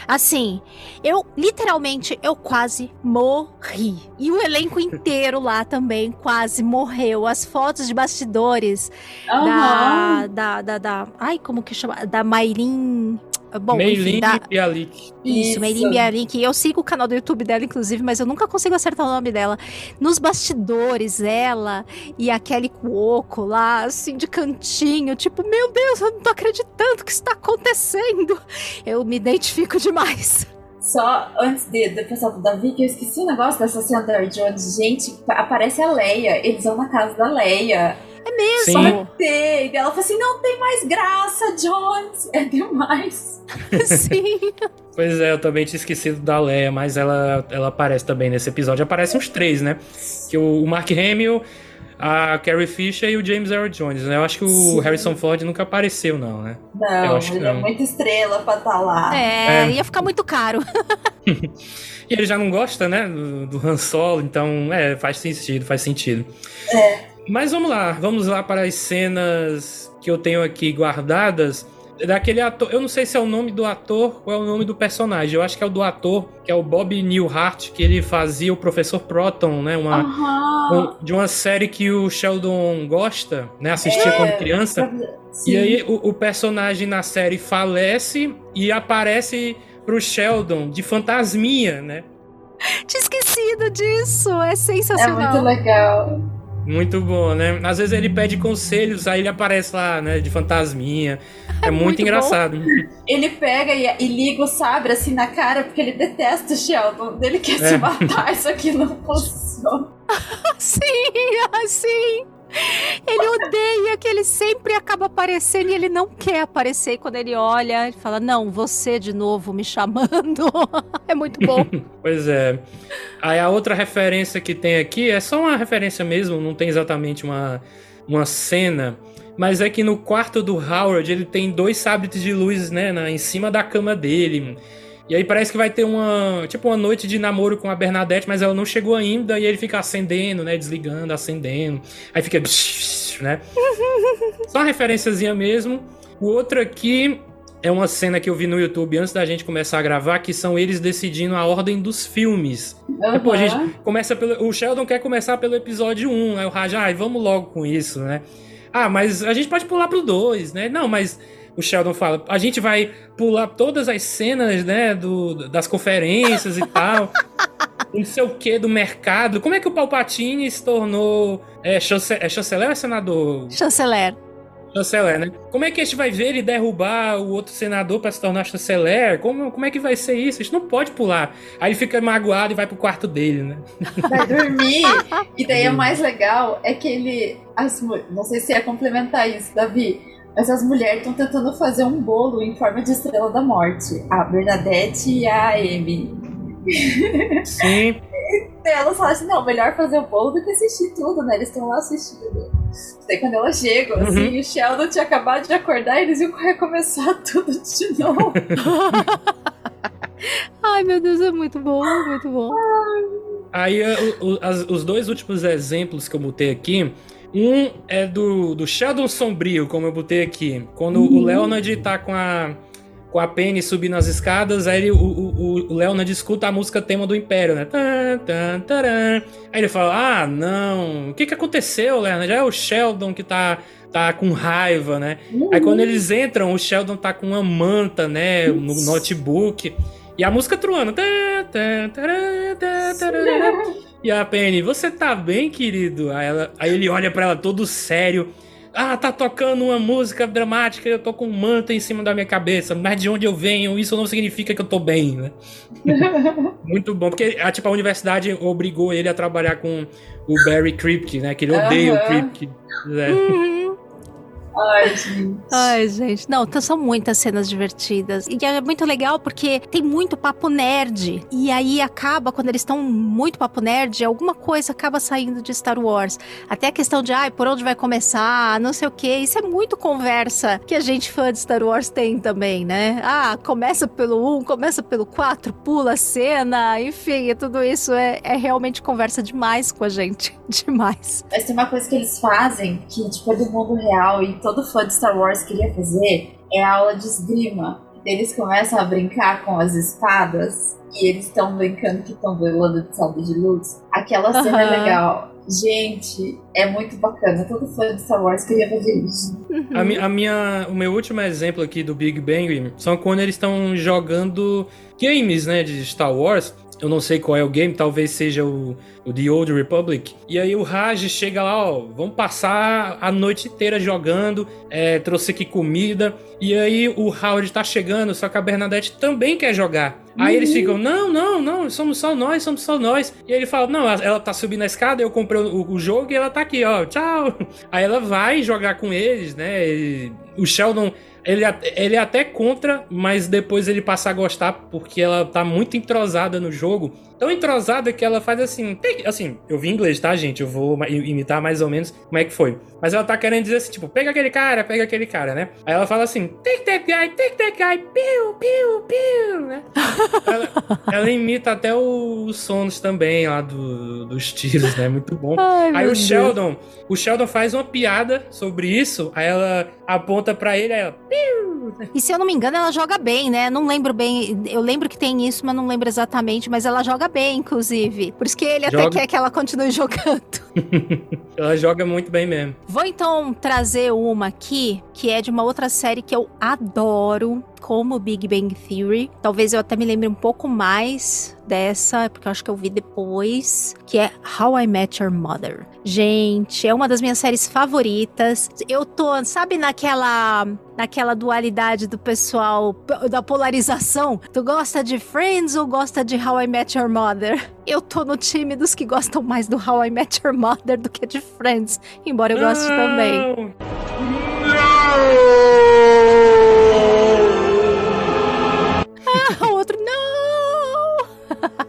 Assim, eu literalmente eu quase morri. E o elenco inteiro lá também quase morreu. As fotos de bastidores da, Aham. da, da, da. Ai, como que chama? Da Maylin. Bom, enfim, Meilin da, Bialik. isso, Isso. Meilin Bialik. Eu sigo o canal do YouTube dela, inclusive, mas eu nunca consigo acertar o nome dela. Nos bastidores, ela e a Kelly Cuoco lá, assim, de cantinho. Tipo, meu Deus, eu não tô acreditando que isso tá acontecendo. Eu me identifico demais. Só antes de, de passar pro Davi, que eu esqueci o negócio dessa cena da Air Jones. Gente, pa- aparece a Leia. Eles vão na casa da Leia. É mesmo? Sim. Tem. E ela fala assim: não tem mais graça, Jones. É demais. Sim. Pois é, eu também tinha esquecido da Leia, mas ela, ela aparece também nesse episódio. Aparece uns três, né? Que o, o Mark Hamill, a Carrie Fisher e o James Earl Jones, né? Eu acho que o Sim. Harrison Ford nunca apareceu, não, né? Eu Não, acho que ele é não. muita estrela pra estar lá. É, É. ia ficar muito caro. E ele já não gosta, né? Do, do Han Solo, então, é, faz sentido, faz sentido. É. Mas vamos lá, vamos lá para as cenas que eu tenho aqui guardadas. Daquele ator, eu não sei se é o nome do ator ou é o nome do personagem. Eu acho que é o do ator, que é o Bob Newhart, que ele fazia o Professor Proton, né? Uma, um- de uma série que o Sheldon gosta, né? Assistia É, quando criança. Sim. E aí o, o personagem na série falece e aparece pro Sheldon de fantasminha, né? Tinha esquecido disso. É É sensacional. muito legal. Muito bom, né? Às vezes ele pede conselhos, aí ele aparece lá, né, de fantasminha. É, muito, muito engraçado. Ele pega e, e liga o sabre assim na cara porque ele detesta o Sheldon. Ele quer É. se matar, isso aqui não funciona. Sim, assim. Ele odeia que ele sempre acaba aparecendo e ele não quer aparecer. E quando ele olha, ele fala: Não, você de novo me chamando. é muito bom. Pois é. Aí a outra referência que tem aqui é só uma referência mesmo, não tem exatamente uma, uma cena. Mas é que no quarto do Howard ele tem dois sabres de luz, né, na, em cima da cama dele. E aí parece que vai ter uma, tipo uma noite de namoro com a Bernadette, mas ela não chegou ainda e ele fica acendendo, né, desligando, acendendo. Aí fica, né? Só uma referenciazinha mesmo. O outro aqui é uma cena que eu vi no YouTube antes da gente começar a gravar, que são eles decidindo a ordem dos filmes. Aí, Pô, a gente começa pelo. O Sheldon quer começar pelo episódio 1, né? O Raj, ai, vamos logo com isso, né? Ah, mas a gente pode pular pro 2, né? Não, mas o Sheldon fala, a gente vai pular todas as cenas, né, do, das conferências e tal. Não sei o que do mercado. Como é que o Palpatine se tornou é, chance, é chanceler ou é senador? Chanceler. Chanceler, né? Como é que a gente vai ver ele derrubar o outro senador pra se tornar chanceler? Como, como é que vai ser isso? A gente não pode pular. Aí ele fica magoado e vai pro quarto dele, né? Vai dormir. e daí o mais legal é que ele. As, não sei se é complementar isso, Davi. Mas as mulheres estão tentando fazer um bolo em forma de estrela da morte. A Bernadette e a Amy. Sim. Daí elas falam assim, não, melhor fazer o bolo do que assistir tudo, né? Eles estão lá assistindo. Daí quando elas chegam, assim, Uhum. o Sheldon tinha acabado de acordar e eles iam recomeçar tudo de novo. Ai, meu Deus, é muito bom, muito bom. Aí o- o- as- os dois últimos exemplos que eu botei aqui. Um é do, do Sheldon Sombrio, como eu botei aqui. Quando o Leonard tá com a, com a Penny subindo as escadas, aí ele- o, o, o Leonard escuta a música tema do Império, né? Tan, tan, taran. Aí ele fala: Ah, não, o que que aconteceu, Leonard? É o Sheldon que tá, tá com raiva, né? Aí quando eles entram, o Sheldon tá com uma manta, né? No notebook. E a música truando. E a Penny, você tá bem, querido? Aí, ela- aí ele olha pra ela todo sério. Ah, tá tocando uma música dramática, eu tô com um manto em cima da minha cabeça. Mas de onde eu venho, isso não significa que eu tô bem, né? Muito bom, porque a, tipo, a universidade obrigou ele a trabalhar com o Barry Kripke, né? Que ele odeia o Aham. Kripke. né? Ai, gente. Ai, gente. Não, são muitas cenas divertidas. E é muito legal porque tem muito papo nerd. E aí acaba, quando eles estão muito papo nerd, alguma coisa acaba saindo de Star Wars. Até a questão de, ai, por onde vai começar, não sei o quê. Isso é muito conversa que a gente fã de Star Wars tem também, né? Ah, começa pelo 1, começa pelo 4, pula a cena, enfim, tudo isso é, é realmente conversa demais com a gente. Demais. Mas tem uma coisa que eles fazem, que tipo, é do mundo real e todo fã de Star Wars queria fazer, é a aula de esgrima. Eles começam a brincar com as espadas e eles estão brincando que estão duelando de sabre de luz. Aquela cena é Aham. legal. Gente, é muito bacana. Todo fã de Star Wars queria fazer isso. A, mi- a minha, o meu último exemplo aqui do Big Bang são quando eles estão jogando games, né, de Star Wars. Eu não sei qual é o game, talvez seja o, o The Old Republic. E aí o Raj chega lá, ó, vamos passar a noite inteira jogando, é, trouxe aqui comida. E aí o Howard tá chegando, só que a Bernadette também quer jogar. Aí eles ficam, não, não, não, somos só nós, somos só nós. E ele fala, não, ela- ela tá subindo a escada, eu comprei o, o jogo e ela tá aqui, ó, tchau. Aí ela vai jogar com eles, né? E o Sheldon, ele, ele é até contra, mas depois ele passa a gostar porque ela tá muito entrosada no jogo. Tão entrosada que ela faz assim, assim, eu vi inglês, tá, gente? Eu vou imitar mais ou menos como é que foi. Mas ela tá querendo dizer assim, tipo, pega aquele cara, pega aquele cara, né? Aí ela fala assim, take that guy, take that guy, piu, piu, piu, né? ela, ela imita até os sons também lá do- dos tiros, né? Muito bom. Ai, Aí o Deus. Sheldon, o Sheldon faz uma piada sobre isso, aí ela aponta pra ele, aí ela, piu. E se eu não me engano, ela joga bem, né? Não lembro bem. Eu lembro que tem isso, mas não lembro exatamente. Mas ela joga bem, inclusive. Por isso que ele até Joga. quer que ela continue jogando. Ela joga muito bem mesmo. Vou então trazer uma aqui, que é de uma outra série que eu adoro, como Big Bang Theory. Talvez eu até me lembre um pouco mais dessa, porque eu acho que eu vi depois, que é How I Met Your Mother. Gente, é uma das minhas séries favoritas. Eu tô, sabe naquela naquela dualidade do pessoal da polarização? Tu gosta de Friends ou gosta de How I Met Your Mother? Eu tô no time dos que gostam mais do How I Met Your Mother do que de Friends, embora eu goste também. Ah,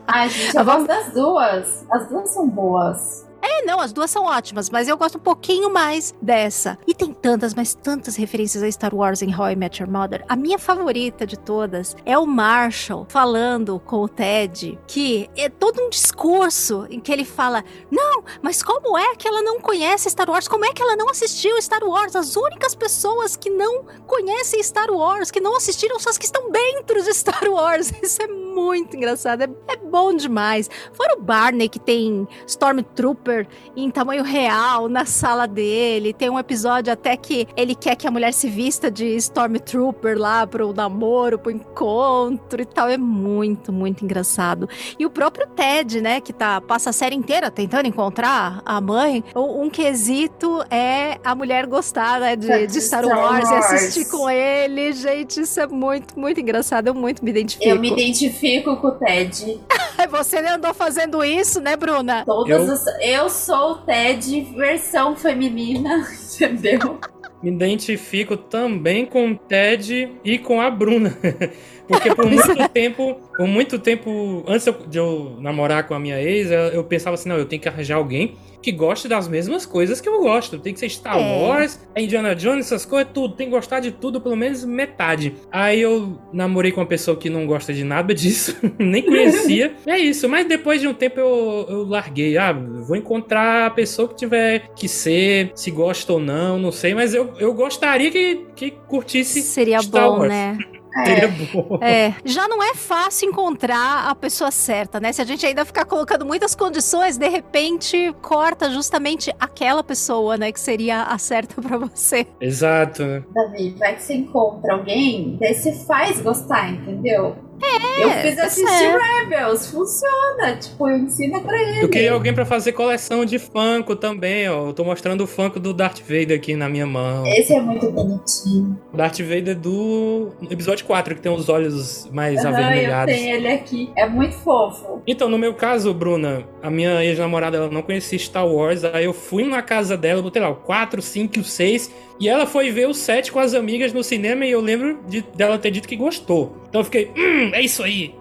Ai, gente, eu gosto das duas. As duas são boas. É, não, as duas são ótimas, mas eu gosto um pouquinho mais dessa. E tem tantas, mas tantas referências a Star Wars em How I Met Your Mother. A minha favorita de todas é o Marshall falando com o Ted, que é todo um discurso em que ele fala: Não, mas como é que ela não conhece Star Wars? Como é que ela não assistiu Star Wars? As únicas pessoas que não conhecem Star Wars, que não assistiram, são as que estão dentro de Star Wars. Isso é muito engraçado. É, é bom demais. Fora o Barney, que tem Stormtrooper em tamanho real na sala dele. Tem um episódio até que ele quer que a mulher se vista de Stormtrooper lá pro namoro, pro encontro e tal. É muito, muito engraçado. E o próprio Ted, né, que tá, passa a série inteira tentando encontrar a mãe. Um quesito é a mulher gostar né, de, de Star Wars, e assistir com ele. Gente, isso é muito, muito engraçado. Eu muito me identifico. Eu me identifico com o Ted. Você andou fazendo isso, né, Bruna? Todas eu... As... eu sou o Ted versão feminina, entendeu? Me identifico também com o Ted e com a Bruna. Porque por muito tempo, por muito tempo, antes de eu namorar com a minha ex, eu pensava assim, não, eu tenho que arranjar alguém que goste das mesmas coisas que eu gosto. Tem que ser Star é. Wars, Indiana Jones, essas coisas, tudo. Tem que gostar de tudo, pelo menos metade. Aí eu namorei com uma pessoa que não gosta de nada disso, nem conhecia. é isso, mas depois de um tempo eu, eu larguei. Ah, vou encontrar a pessoa que tiver que ser, se gosta ou não, não sei, mas eu, eu gostaria que, que curtisse Seria Star bom, Wars. né? É. é. Já não é fácil encontrar a pessoa certa, né? Se a gente ainda ficar colocando muitas condições, de repente corta justamente aquela pessoa, né? Que seria a certa para você. Exato. Davi, vai que você encontra alguém, daí você faz gostar, entendeu? É, eu fiz assistir é. Rebels, funciona. Tipo, eu ensino pra ele. Eu queria alguém pra fazer coleção de Funko também, ó. Eu tô mostrando o Funko do Darth Vader aqui na minha mão. Esse é muito bonitinho. Darth Vader do episódio 4, que tem os olhos mais uhum, avermelhados. Eu tenho ele aqui. É muito fofo. Então, no meu caso, Bruna, a minha ex-namorada, ela não conhecia Star Wars. Aí eu fui na casa dela, botei lá o 4, 5 e o 6. E ela foi ver o 7 com as amigas no cinema e eu lembro de, dela ter dito que gostou. Então eu fiquei, hum, é isso aí.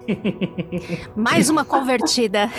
Mais uma convertida.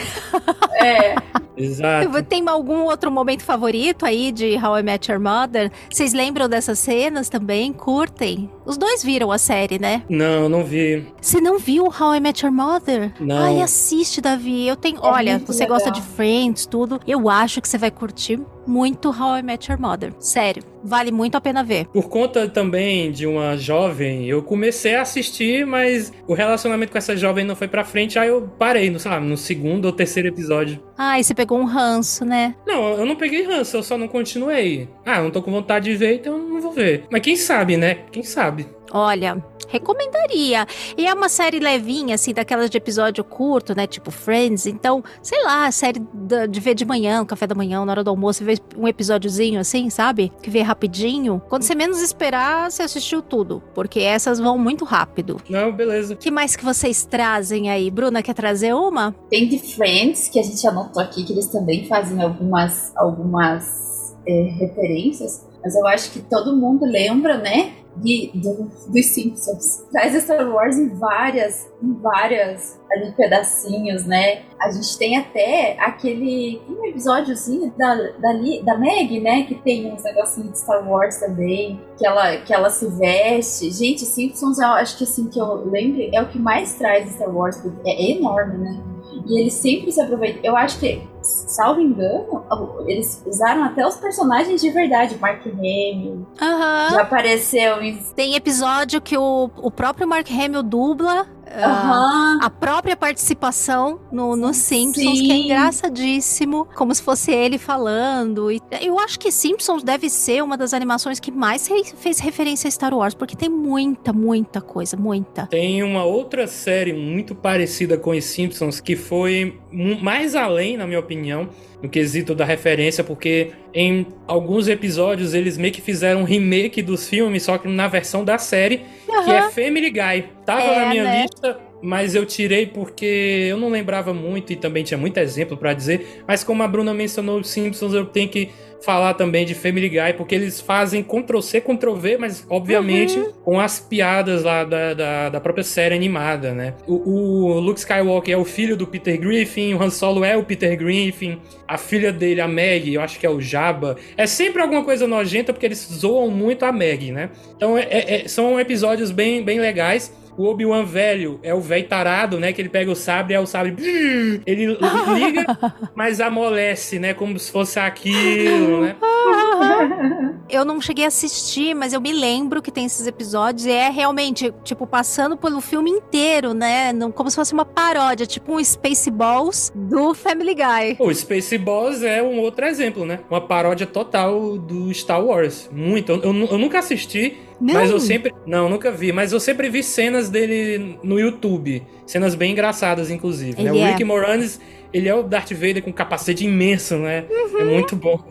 é. Exato. Tem algum outro momento favorito aí de How I Met Your Mother? Vocês lembram dessas cenas também? Curtem? Os dois viram a série, né? Não, não vi. Você não viu How I Met Your Mother? Não. Ai, assiste, Davi. Eu tenho. É Olha, você legal. gosta de Friends, tudo. Eu acho que você vai curtir muito How I Met Your Mother. Sério, vale muito a pena ver. Por conta também de uma jovem, eu comecei a assistir, mas o relacionamento com essa jovem não foi pra frente, aí eu parei, no, sei lá, no segundo ou terceiro episódio. Ah, e você pegou um ranço, né? Não, eu não peguei ranço, eu só não continuei. Ah, eu não tô com vontade de ver, então eu não vou ver. Mas quem sabe, né? Quem sabe? Olha, recomendaria. E é uma série levinha, assim, daquelas de episódio curto, né? Tipo Friends. Então, sei lá, série de ver de manhã, café da manhã, na hora do almoço, ver um episódiozinho assim, sabe? Que vê rapidinho. Quando você menos esperar, você assistiu tudo. Porque essas vão muito rápido. Não, beleza. que mais que vocês trazem aí? Bruna, quer trazer uma? Tem de Friends, que a gente anotou aqui, que eles também fazem algumas, algumas é, referências. Mas eu acho que todo mundo lembra, né? de, do, dos Simpsons. Traz Star Wars em várias, em várias ali, pedacinhos, né? A gente tem até aquele um episódiozinho da, da, da Meg, né? Que tem uns negocinhos de Star Wars também, que ela, que ela se veste. Gente, Simpsons, eu acho que assim, que eu lembro, é o que mais traz Star Wars, porque é enorme, né? E eles sempre se aproveitam. Eu acho que, salvo engano, eles usaram até os personagens de verdade. Mark Hamill uhum. já apareceu em... Tem episódio que o, o próprio Mark Hamill dubla Uhum. a própria participação no, no Simpsons, Sim. que é engraçadíssimo, como se fosse ele falando. E eu acho que Simpsons deve ser uma das animações que mais fez referência a Star Wars, porque tem muita, muita coisa, muita. Tem uma outra série muito parecida com os Simpsons que foi mais além, na minha opinião, no quesito da referência, porque em alguns episódios eles meio que fizeram um remake dos filmes, só que na versão da série, uhum. que é Family Guy. Tava é, na minha né? lista, mas eu tirei porque eu não lembrava muito e também tinha muito exemplo para dizer. Mas como a Bruna mencionou os Simpsons, eu tenho que falar também de Family Guy, porque eles fazem Ctrl-C, Ctrl-V, mas obviamente uhum. com as piadas lá da, da, da, própria série animada, né? O, o, Luke Skywalker é o filho do Peter Griffin, o Han Solo é o Peter Griffin, a filha dele, a Meg, eu acho que é o Jabba. É sempre alguma coisa nojenta, porque eles zoam muito a Meg, né? Então é, é, são episódios bem, bem legais. O Obi-Wan velho é o velho tarado, né? Que ele pega o sabre e é o sabre. Ele liga, mas amolece, né? Como se fosse aquilo, né? Eu não cheguei a assistir, mas eu me lembro que tem esses episódios e é realmente, tipo, passando pelo filme inteiro, né? Como se fosse uma paródia, tipo um Spaceballs do Family Guy. O Spaceballs é um outro exemplo, né? Uma paródia total do Star Wars. Muito. Eu, eu, eu nunca assisti, Não. mas eu sempre. Não, nunca vi, mas eu sempre vi cenas dele no YouTube. Cenas bem engraçadas, inclusive. Né? O é. Rick Moranis, ele é o Darth Vader com um capacete imenso, né? É muito bom.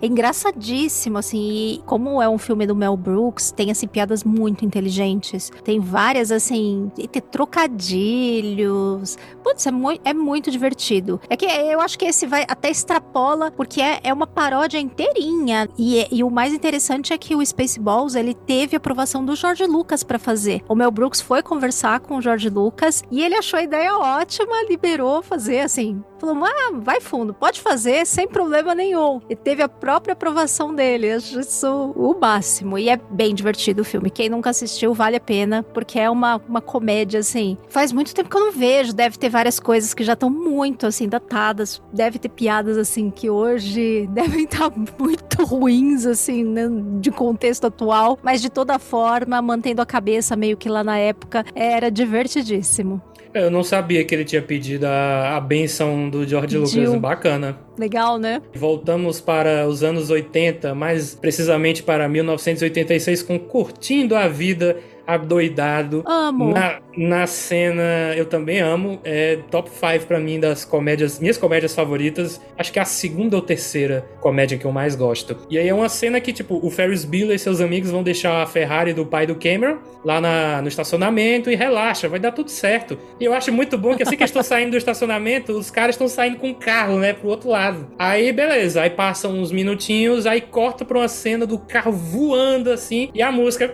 É engraçadíssimo, assim, e como é um filme do Mel Brooks, tem, assim, piadas muito inteligentes. Tem várias, assim, tem trocadilhos. Putz, é, mui é muito divertido. É que eu acho que esse vai até extrapola, porque é, é uma paródia inteirinha. E, é- e o mais interessante é que o Spaceballs, ele teve aprovação do George Lucas pra fazer. O Mel Brooks foi conversar com o George Lucas e ele achou a ideia ótima, liberou fazer, assim. Falou, ah, vai fundo, pode fazer sem problema nenhum. E teve a própria aprovação dele. Acho isso o máximo. E é bem divertido o filme. Quem nunca assistiu, vale a pena, porque é uma, uma comédia, assim. Faz muito tempo que eu não vejo. Deve ter várias coisas que já estão muito, assim, datadas. Deve ter piadas, assim, que hoje devem estar muito ruins, assim, né, de contexto atual. Mas de toda forma, mantendo a cabeça meio que lá na época, era divertidíssimo. Eu não sabia que ele tinha pedido a, a benção do George Lucas. Pediu. Bacana. Legal, né? Voltamos para os anos 80, mais precisamente para 1986, com Curtindo a Vida Adoidado. Amo. Na, na cena, eu também amo. É top 5 pra mim das comédias, minhas comédias favoritas. Acho que é a segunda ou terceira comédia que eu mais gosto. E aí é uma cena que, tipo, o Ferris Bueller e seus amigos vão deixar a Ferrari do pai do Cameron lá na, no estacionamento e relaxa, vai dar tudo certo. E eu acho muito bom que assim que eles estão saindo do estacionamento, os caras estão saindo com o carro, né, pro outro lado. Aí, beleza, aí passam uns minutinhos, aí corta pra uma cena do carro voando assim, e a música.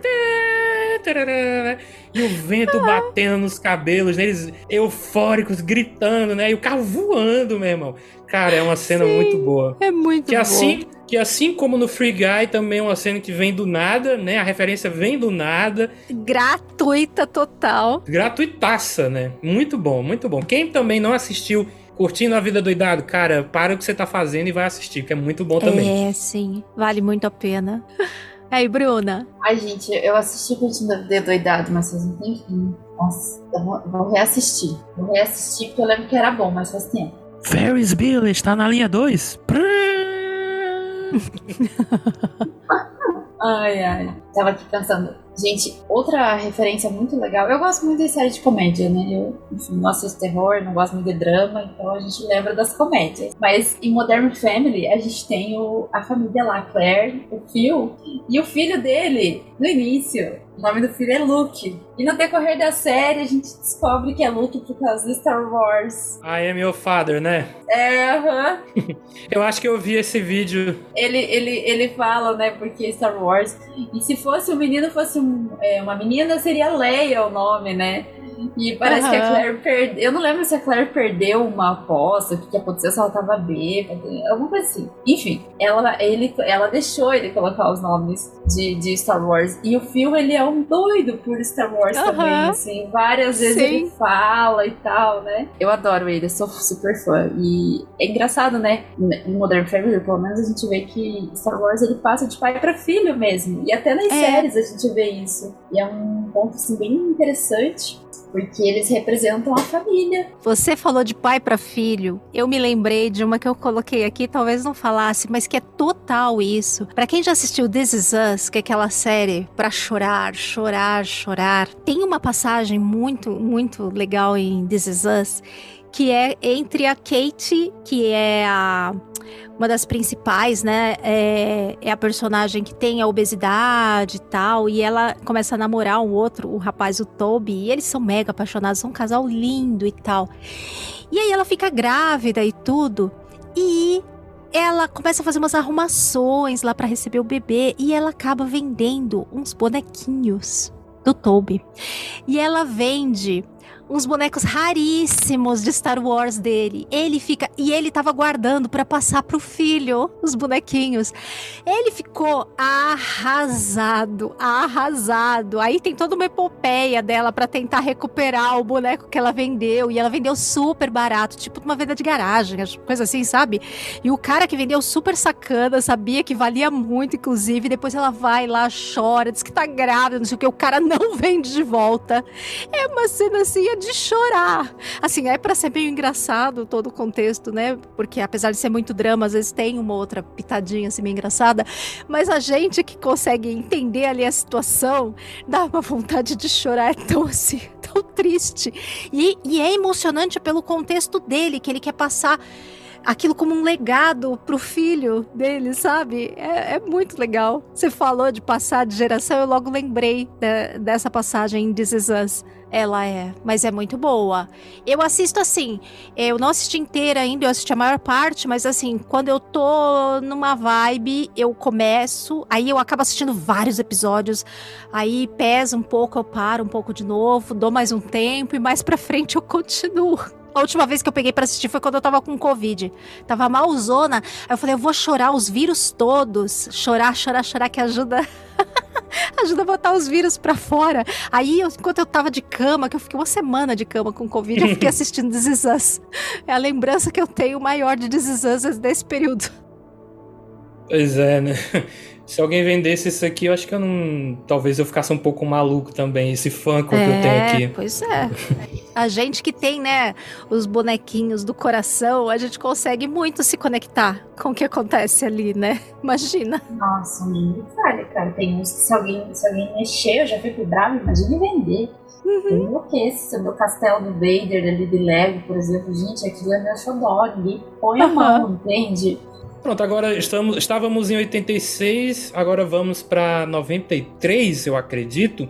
E o vento batendo nos cabelos, né? eles eufóricos, gritando, né? E o carro voando, meu irmão. Cara, é uma cena Sim, muito boa. É muito Que bom. assim, que assim como no Free Guy, também é uma cena que vem do nada, né? A referência vem do nada. Gratuita total. Gratuitaça, né? Muito bom, muito bom. Quem também não assistiu Curtindo a Vida Doidado, cara, para o que você tá fazendo e vai assistir, que é muito bom também. É, sim. Vale muito a pena. Aí, Bruna. Ai, gente, eu assisti Curtindo a Vida Doidado, mas faz um tempinho. Nossa, eu vou, vou reassistir. Vou reassistir porque eu lembro que era bom, mas faz tempo. Ferris Bueller está na linha 2. Ai, ai. Tava aqui pensando. Gente, outra referência muito legal. Eu gosto muito de série de comédia, né? Eu, enfim, não assisto terror, não gosto muito de drama, então a gente lembra das comédias. Mas em Modern Family, a gente tem o, a família lá, Claire, o Phil, e o filho dele, no início. O nome do filho é Luke. E no decorrer da série, a gente descobre que é Luke por causa do Star Wars. I am your father, né? É, aham. Eu acho que eu vi esse vídeo. Ele, ele, ele fala, né, porque Star Wars. E se fosse um menino, fosse um, é, uma menina, seria Leia o nome, né? E parece que a. Claire perdeu. Eu não lembro se a Claire perdeu uma aposta, o que, que aconteceu, se ela tava bêbada, alguma coisa assim. Enfim, ela, ele, ela deixou ele colocar os nomes de, de Star Wars. E o Phil, ele é um doido por Star Wars Aham. também, assim. Várias vezes Sim. ele fala e tal, né? Eu adoro ele, eu sou super fã. E é engraçado, né? Em Modern Family, pelo menos, a gente vê que Star Wars ele passa de pai pra filho mesmo. E até nas É. séries a gente vê isso. E é um ponto, assim, bem interessante. Porque eles representam a família. Você falou de pai pra filho. Eu me lembrei de uma que eu coloquei aqui, talvez não falasse, mas que é total isso. Pra quem já assistiu This Is Us, que é aquela série pra chorar, chorar, chorar, tem uma passagem muito, muito legal em This Is Us, que é entre a Kate, que é a uma das principais, né? É, é a personagem que tem a obesidade e tal. E ela começa a namorar um outro, o rapaz, o Toby. E eles são mega apaixonados, são um casal lindo e tal. E aí ela fica grávida e tudo. E ela começa a fazer umas arrumações lá pra receber o bebê. E ela acaba vendendo uns bonequinhos do Toby. E ela vende uns bonecos raríssimos de Star Wars dele. Ele fica e ele tava guardando para passar pro filho os bonequinhos. Ele ficou arrasado, arrasado. Aí tem toda uma epopeia dela para tentar recuperar o boneco que ela vendeu e ela vendeu super barato, tipo uma venda de garagem, coisa assim, sabe? E o cara que vendeu super sacana, sabia que valia muito, inclusive, depois ela vai lá, chora, diz que tá grávida, não sei o que, o cara não vende de volta. É uma cena assim, de chorar. Assim, é para ser meio engraçado todo o contexto, né? Porque apesar de ser muito drama, às vezes tem uma outra pitadinha assim meio engraçada, mas a gente que consegue entender ali a situação, dá uma vontade de chorar, é tão assim, tão triste. E, e é emocionante pelo contexto dele, que ele quer passar aquilo como um legado pro filho dele, sabe? É, é, muito legal. Você falou de passar de geração, eu logo lembrei de, dessa passagem em This Is Us. Ela é, mas é muito boa. Eu assisto assim, eu não assisti inteira ainda, eu assisti a maior parte, mas assim, quando eu tô numa vibe, eu começo, aí eu acabo assistindo vários episódios, aí pesa um pouco, eu paro um pouco de novo, dou mais um tempo e mais pra frente eu continuo. A última vez que eu peguei para assistir foi quando eu tava com Covid. Tava malzona. Aí eu falei, eu vou chorar os vírus todos. Chorar, chorar, chorar, que ajuda. ajuda a botar os vírus para fora. Aí, eu, enquanto eu tava de cama, que eu fiquei uma semana de cama com Covid, eu fiquei assistindo This Is Us. É a lembrança que eu tenho maior de This Is Us desse período. Pois é, né? Se alguém vendesse isso aqui, eu acho que eu não. Talvez eu ficasse um pouco maluco também, esse fã que é, eu tenho aqui. Pois é. a gente que tem, né, os bonequinhos do coração, a gente consegue muito se conectar com o que acontece ali, né? Imagina. Nossa, nem me fale, cara. Tem uns que se alguém, se alguém mexer, eu já fico bravo, imagine vender. Uhum. Eu enlouqueço. O castelo do Vader ali de Lego, por exemplo, gente, aquilo é meu xodó. Ninguém põe uhum. a mão, entende? Pronto, agora estamos, estávamos em 86, agora vamos para 93, eu acredito.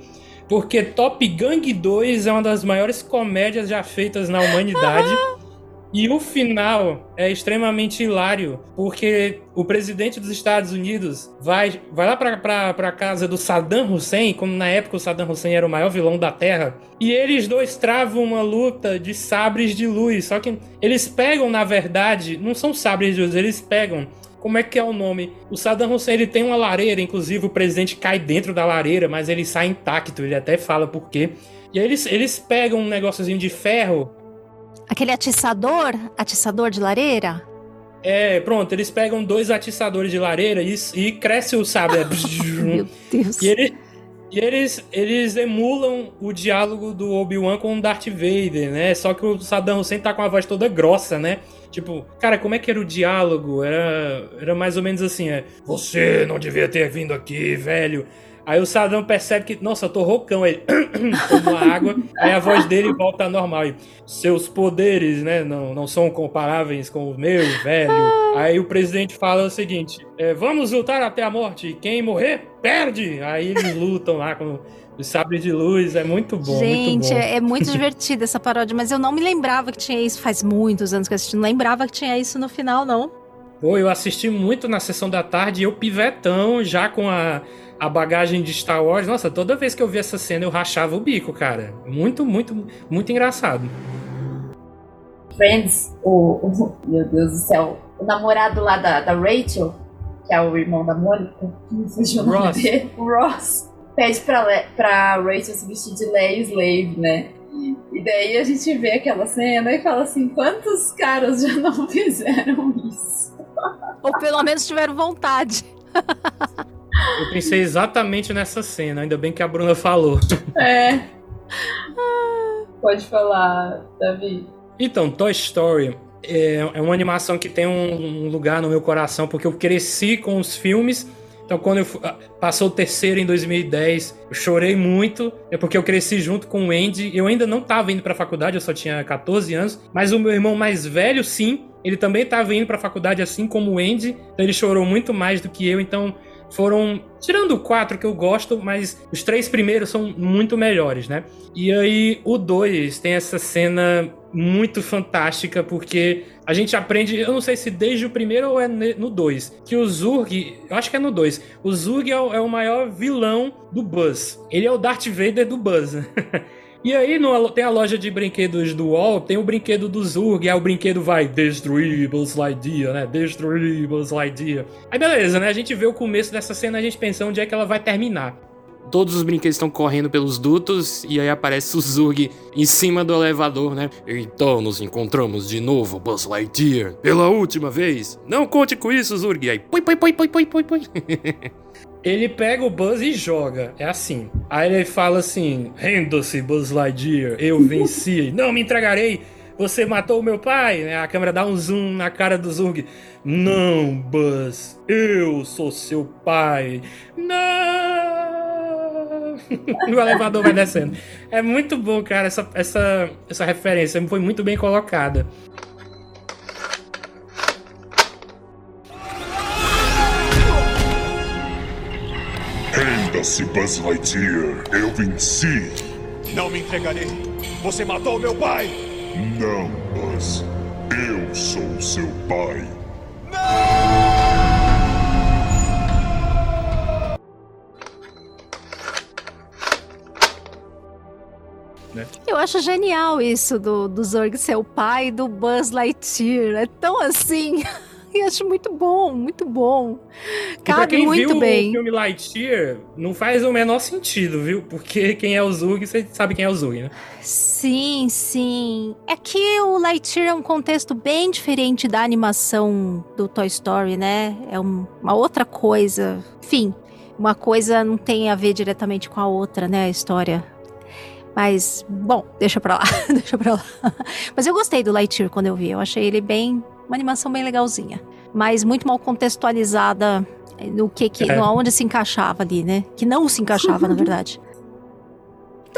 Porque Top Gang 2 é uma das maiores comédias já feitas na humanidade. E o final é extremamente hilário, porque o presidente dos Estados Unidos vai, vai lá pra, pra, pra casa do Saddam Hussein, como na época o Saddam Hussein era o maior vilão da Terra, e eles dois travam uma luta de sabres de luz. Só que eles pegam, na verdade, não são sabres de luz, eles pegam como é que é o nome? O Saddam Hussein ele tem uma lareira, inclusive o presidente cai dentro da lareira, mas ele sai intacto, ele até fala por quê. E aí eles, eles pegam um negóciozinho de ferro Aquele atiçador? Atiçador de lareira? É, pronto, eles pegam dois atiçadores de lareira e, e cresce o sabre. Meu Deus. E, ele, e eles, eles emulam o diálogo do Obi-Wan com o Darth Vader, né? Só que o Saddam Hussein tá com a voz toda grossa, né? Tipo, cara, como é que era o diálogo? Era, era mais ou menos assim, é... Você não devia ter vindo aqui, velho. Aí o Sadão percebe que, nossa, eu tô roucão. Ele toma água, aí a voz dele volta normal. E, Seus poderes, né, não, não são comparáveis com os meus, velho. Aí o presidente fala o seguinte: é, vamos lutar até a morte. Quem morrer, perde. Aí eles lutam lá com os sabres de luz. É muito bom. Gente, muito bom. é muito divertida essa paródia, mas eu não me lembrava que tinha isso. Faz muitos anos que eu assisti. Não lembrava que tinha isso no final, não. Pô, eu assisti muito na sessão da tarde e eu pivetão, já com a a bagagem de Star Wars, nossa, toda vez que eu vi essa cena eu rachava o bico, cara. Muito, muito, muito engraçado. Friends, o, o meu Deus do céu, o namorado lá da, da Rachel, que é o irmão da Mônica, que me fugiu o nome dele, o Ross, pede pra, Le, pra Rachel se vestir de Leia Slave, né? E daí a gente vê aquela cena e fala assim, quantos caras já não fizeram isso? Ou pelo menos tiveram vontade. Eu pensei exatamente nessa cena, ainda bem que a Bruna falou. É. Pode falar, Davi. Então, Toy Story é, é uma animação que tem um, lugar no meu coração, porque eu cresci com os filmes. Então, quando eu, ah, passou o terceiro em 2010, eu chorei muito. É porque eu cresci junto com o Andy. Eu ainda não estava indo para a faculdade, eu só tinha 14 anos. Mas o meu irmão mais velho, sim, ele também estava indo para a faculdade, assim como o Andy. Então, ele chorou muito mais do que eu. Então, foram, tirando quatro que eu gosto, mas os três primeiros são muito melhores, né? E aí o dois tem essa cena muito fantástica, porque a gente aprende, eu não sei se desde o primeiro ou é no 2, que o Zurg, eu acho que é no 2, o Zurg é o, é o, maior vilão do Buzz. Ele é o Darth Vader do Buzz. E aí no, tem a loja de brinquedos do UOL, tem o brinquedo do Zurg, aí o brinquedo vai destruir Buzz Lightyear, né? Destruir Buzz Lightyear. Aí beleza, né? A gente vê o começo dessa cena, a gente pensa onde é que ela vai terminar. Todos os brinquedos estão correndo pelos dutos e aí aparece o Zurg em cima do elevador, né? Então nos encontramos de novo, Buzz Lightyear, pela última vez. Não conte com isso, Zurg. E aí, poi, poi, poi, poi, poi, poi, poi. Ele pega o Buzz e joga. É assim. Aí ele fala assim: Renda-se, Buzz Lightyear, eu venci. Não me entregarei. Você matou meu pai? A câmera dá um zoom na cara do Zurg. Não, Buzz, eu sou seu pai. Não! o elevador vai descendo. É muito bom, cara, essa, essa, essa referência foi muito bem colocada. Renda-se, Buzz Lightyear. Eu venci. Não me entregarei. Você matou meu pai. Não, Buzz. Eu sou seu pai. Eu acho genial isso do, do Zorg ser o pai do Buzz Lightyear. É tão assim. Eu acho muito bom, muito bom. Cabe quem muito viu bem. o filme Lightyear, não faz o menor sentido, viu? Porque quem é o Zurg, você sabe quem é o Zurg, né? Sim, sim. É que o Lightyear é um contexto bem diferente da animação do Toy Story, né? É um- uma outra coisa. Enfim, uma coisa não tem a ver diretamente com a outra, né? A história. Mas, bom, deixa pra lá, deixa pra lá. Mas eu gostei do Lightyear quando eu vi. Eu achei ele bem. Uma animação bem legalzinha. Mas muito mal contextualizada no que, que É. no aonde se encaixava ali, né? Que não se encaixava, na verdade.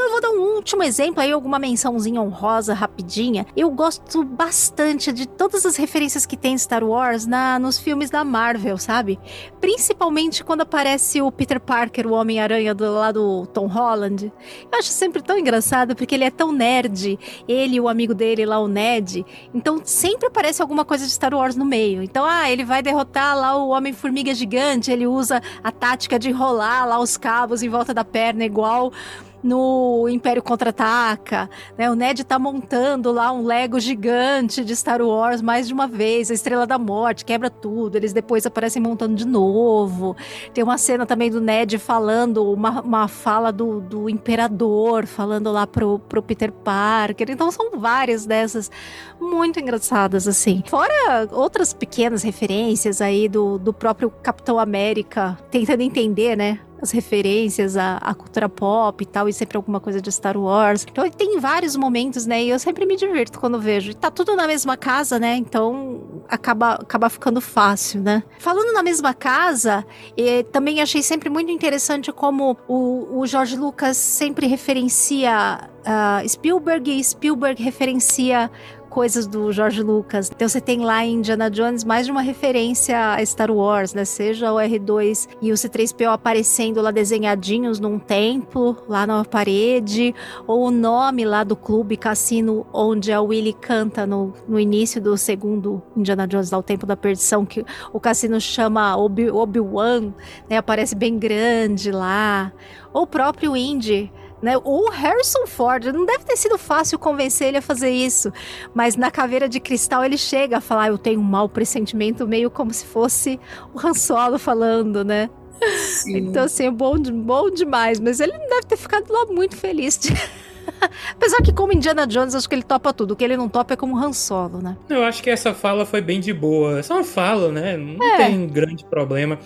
Então eu vou dar um último exemplo aí, alguma mençãozinha honrosa, rapidinha. Eu gosto bastante de todas as referências que tem em Star Wars na, nos filmes da Marvel, sabe? Principalmente quando aparece o Peter Parker, o Homem-Aranha do lá do Tom Holland. Eu acho sempre tão engraçado, porque ele é tão nerd, ele e o amigo dele lá, o Ned. Então sempre aparece alguma coisa de Star Wars no meio. Então, ah, ele vai derrotar lá o Homem-Formiga Gigante, ele usa a tática de enrolar lá os cabos em volta da perna, igual no Império Contra-Ataca, né? O Ned tá montando lá um Lego gigante de Star Wars mais de uma vez, a Estrela da Morte, quebra tudo, eles depois aparecem montando de novo. Tem uma cena também do Ned falando, uma, uma fala do, do Imperador, falando lá pro, pro Peter Parker. Então são várias dessas muito engraçadas, assim. Fora outras pequenas referências aí do, do próprio Capitão América, tentando entender, né? As referências à, à cultura pop e tal, e sempre alguma coisa de Star Wars. Então tem vários momentos, né? E eu sempre me divirto quando vejo. E tá tudo na mesma casa, né? Então acaba, acaba ficando fácil, né? Falando na mesma casa, também achei sempre muito interessante como o, o George Lucas sempre referencia ah, Spielberg e Spielberg referencia coisas do George Lucas. Então você tem lá em Indiana Jones mais de uma referência a Star Wars, né? Seja o R2 e o C3PO aparecendo lá desenhadinhos num templo, lá na parede, ou o nome lá do clube cassino onde a Willy canta no, no início do segundo Indiana Jones, lá o Tempo da Perdição, que o cassino chama Obi- Obi-Wan, né? Aparece bem grande lá. Ou o próprio Indy, né? O Harrison Ford, não deve ter sido fácil convencer ele a fazer isso, mas na caveira de cristal ele chega a falar: Eu tenho um mau pressentimento, meio como se fosse o Han Solo falando, né? Então, assim, é bom, de- bom demais, mas ele não deve ter ficado lá muito feliz. de- Apesar que, como Indiana Jones, acho que ele topa tudo. O que ele não topa é como Han Solo, né? Eu acho que essa fala foi bem de boa. É só uma fala, né? Não É. tem grande problema.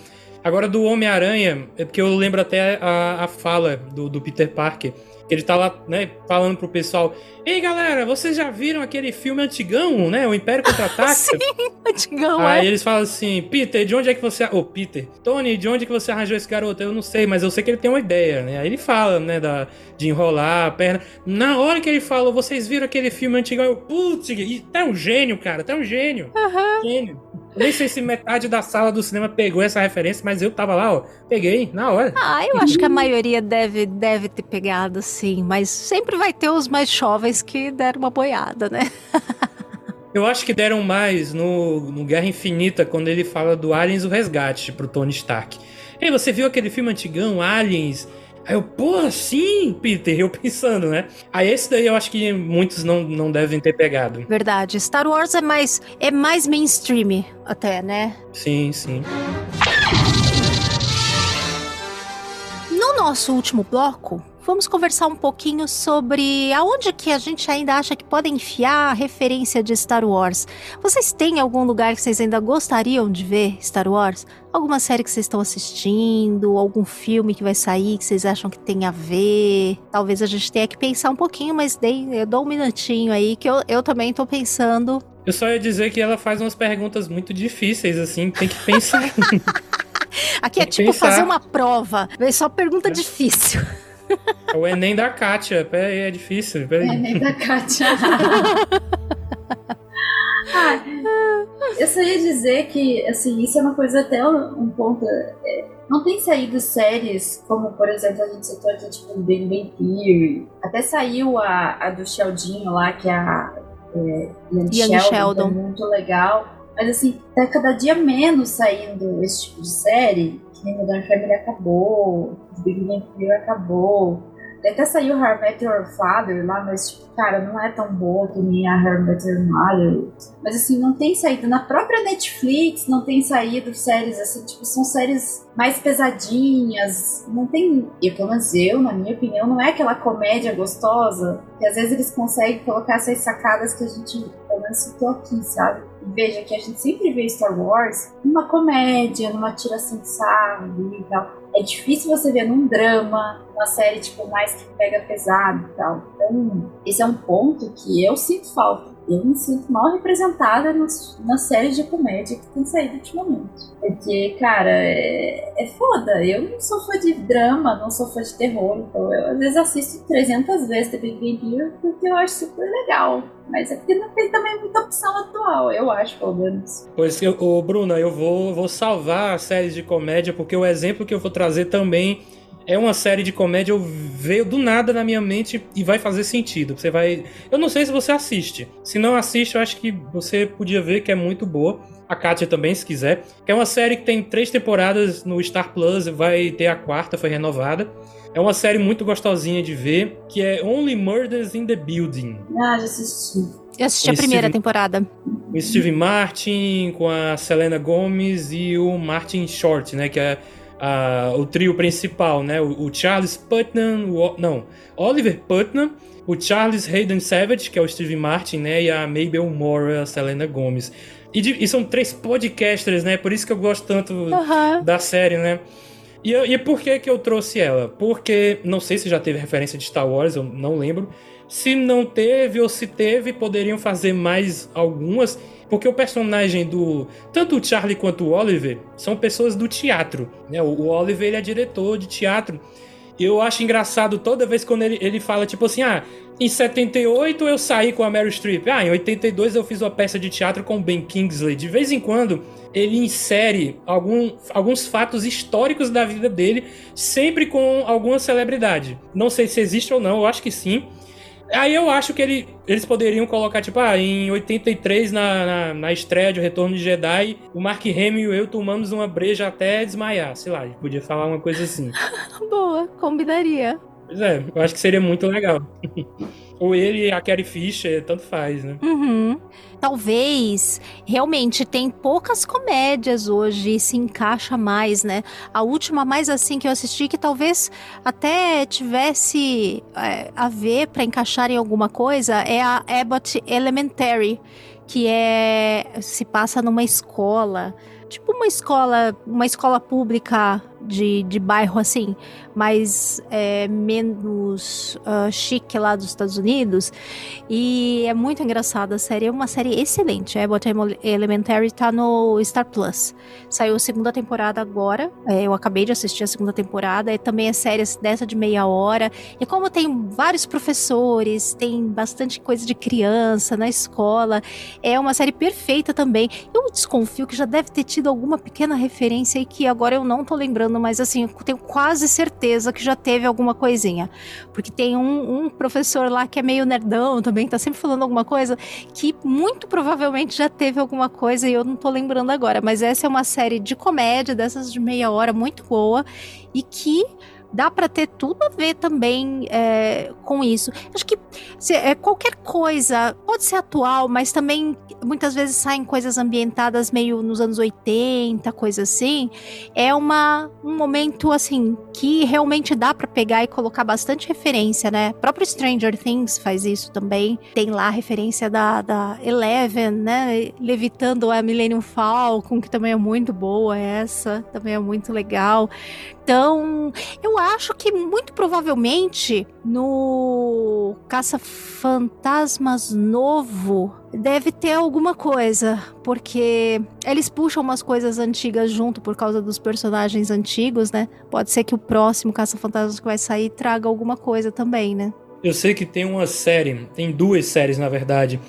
Agora, do Homem-Aranha, é porque eu lembro até a, a fala do, do Peter Parker. Que ele tá lá, né, falando pro pessoal: Ei, galera, vocês já viram aquele filme antigão, né? O Império Contra-Ataca? Sim, antigão, Aí é. eles falam assim, Peter, de onde é que você... Ô, Peter, Tony, de onde é que você arranjou esse garoto? Eu não sei, mas eu sei que ele tem uma ideia, né? Aí ele fala, né, da, de enrolar a perna. Na hora que ele falou, vocês viram aquele filme antigão? Eu, putz, tá um gênio, cara, tá um gênio. Gênio. Nem sei se metade da sala do cinema pegou essa referência, mas eu tava lá, ó, peguei, na hora. Ah, eu acho que a maioria deve, deve ter pegado, sim. Mas sempre vai ter os mais jovens que deram uma boiada, né? Eu acho que deram mais no, no Guerra Infinita, quando ele fala do Aliens o Resgate pro Tony Stark. Ei, você viu aquele filme antigão, Aliens, Aí eu, pô, sim, Peter, eu pensando, né? Aí esse daí eu acho que muitos não, não devem ter pegado. Verdade. Star Wars é mais, é mais mainstream até, né? Sim, sim. No nosso último bloco, vamos conversar um pouquinho sobre aonde que a gente ainda acha que pode enfiar a referência de Star Wars. Vocês têm algum lugar que vocês ainda gostariam de ver Star Wars? Alguma série que vocês estão assistindo? Algum filme que vai sair que vocês acham que tem a ver? Talvez a gente tenha que pensar um pouquinho, mas dei, eu dou um minutinho aí que eu, eu também tô pensando. Eu só ia dizer que ela faz umas perguntas muito difíceis, assim, tem que pensar. Aqui é tipo pensar. fazer uma prova, é só pergunta difícil. É o Enem da Kátia, pera aí, é difícil. Pera aí. Enem da Kátia. Ah, eu só ia dizer que, assim, isso é uma coisa até um ponto. é, não tem saído séries como, por exemplo, a gente citou aqui, tipo, Big Bang Theory. Até saiu a, a do Sheldinho lá, que é a é, Young, Young Sheldon, Sheldon. que é muito legal. Mas, assim, tá cada dia menos saindo esse tipo de série. Que nem Modern Family acabou, Big Bang Theory acabou. Até saiu How I Met Your Father lá, mas, tipo, cara, não é tão boa que nem a How Met Your Mother. Mas, assim, não tem saído. Na própria Netflix não tem saído séries, assim, tipo, são séries mais pesadinhas. Não tem... Eu, pelo menos eu, na minha opinião, não é aquela comédia gostosa que às vezes eles conseguem colocar essas sacadas que a gente, pelo menos, citou aqui, sabe? Veja que a gente sempre vê Star Wars numa comédia, numa tiração de sarro e tal. É difícil você ver num drama, uma série tipo mais que pega pesado e tal. Então, esse é um ponto que eu sinto falta. Eu me sinto mal representada nas, nas séries de comédia que tem saído ultimamente. Porque, cara, é, é foda. Eu não sou fã de drama, não sou fã de terror. Então, eu às vezes assisto 300 vezes The Big Bang Theory porque eu acho super legal. Mas é porque não tem também muita opção atual, eu acho, pelo menos. Pois que, ô, Bruna, eu vou, vou salvar as séries de comédia, porque o exemplo que eu vou trazer também é uma série de comédia, veio do nada na minha mente e vai fazer sentido. Você vai. Eu não sei se você assiste. Se não assiste, eu acho que você podia ver que é muito boa. A Kátia também, se quiser. Que é uma série que tem três temporadas no Star Plus, vai ter a quarta, foi renovada. É uma série muito gostosinha de ver, que é Only Murders in the Building. Ah, já assisti. Eu assisti a primeira Steve- temporada. O Steve Martin com a Selena Gomez e o Martin Short, né? Que é a- o trio principal, né? O, o Charles Putnam, o, não, Oliver Putnam, o Charles Hayden Savage, que é o Steve Martin, né? E a Mabel Moore, a Selena Gomez. E, de- e são três podcasters, né? Por isso que eu gosto tanto Aham. da série, né? E, e por que que eu trouxe ela? Porque, não sei se já teve referência de Star Wars, eu não lembro. Se não teve ou se teve, poderiam fazer mais algumas. Porque o personagem do. Tanto o Charlie quanto o Oliver são pessoas do teatro. Né? O, o Oliver ele é diretor de teatro. Eu acho engraçado toda vez quando ele, ele fala, tipo assim, ah, em 78 eu saí com a Meryl Streep. Ah, em 82 eu fiz uma peça de teatro com Ben Kingsley. De vez em quando ele insere algum, alguns fatos históricos da vida dele, sempre com alguma celebridade. Não sei se existe ou não, eu acho que sim. Aí eu acho que ele, eles poderiam colocar, tipo, ah, em 83, na, na, na estreia de O Retorno de Jedi, o Mark Hamill e eu tomamos uma breja até desmaiar. Sei lá, podia falar uma coisa assim. Boa, combinaria. Pois é, eu acho que seria muito legal. Ou ele e a Carrie Fisher, tanto faz, né? Uhum. Talvez, realmente, tem poucas comédias hoje se encaixa mais, né? A última mais assim que eu assisti, que talvez até tivesse é, a ver para encaixar em alguma coisa, é a Abbott Elementary, que é se passa numa escola, tipo uma escola, uma escola pública de, de bairro assim, mas é, menos ah, chique lá dos Estados Unidos. E é muito engraçada a série. É uma série excelente. Abbott Elementary tá no Star Plus. Saiu a segunda temporada agora. É, eu acabei de assistir a segunda temporada. E também é série dessa de meia hora. E como tem vários professores, tem bastante coisa de criança na escola, é uma série perfeita também. Eu desconfio que já deve ter tido alguma pequena referência e que agora eu não tô lembrando, mas assim, tenho quase certeza que já teve alguma coisinha. Porque tem um, um professor lá que é meio nerdão também, que tá sempre falando alguma coisa, que muito provavelmente já teve alguma coisa e eu não tô lembrando agora. Mas essa é uma série de comédia, dessas de meia hora, muito boa, e que dá para ter tudo a ver também é, com isso. Acho que se, é, qualquer coisa pode ser atual, mas também muitas vezes saem coisas ambientadas meio nos anos 80, coisa assim. É uma, um momento assim que realmente dá para pegar e colocar bastante referência, né? O próprio Stranger Things faz isso também. Tem lá a referência da, da Eleven, né? Levitando a Millennium Falcon, que também é muito boa essa, também é muito legal. Então, eu acho que muito provavelmente no Caça-Fantasmas novo deve ter alguma coisa, porque eles puxam umas coisas antigas junto por causa dos personagens antigos, né? Pode ser que o próximo Caça-Fantasmas que vai sair traga alguma coisa também, né? Eu sei que tem uma série, tem duas séries na verdade.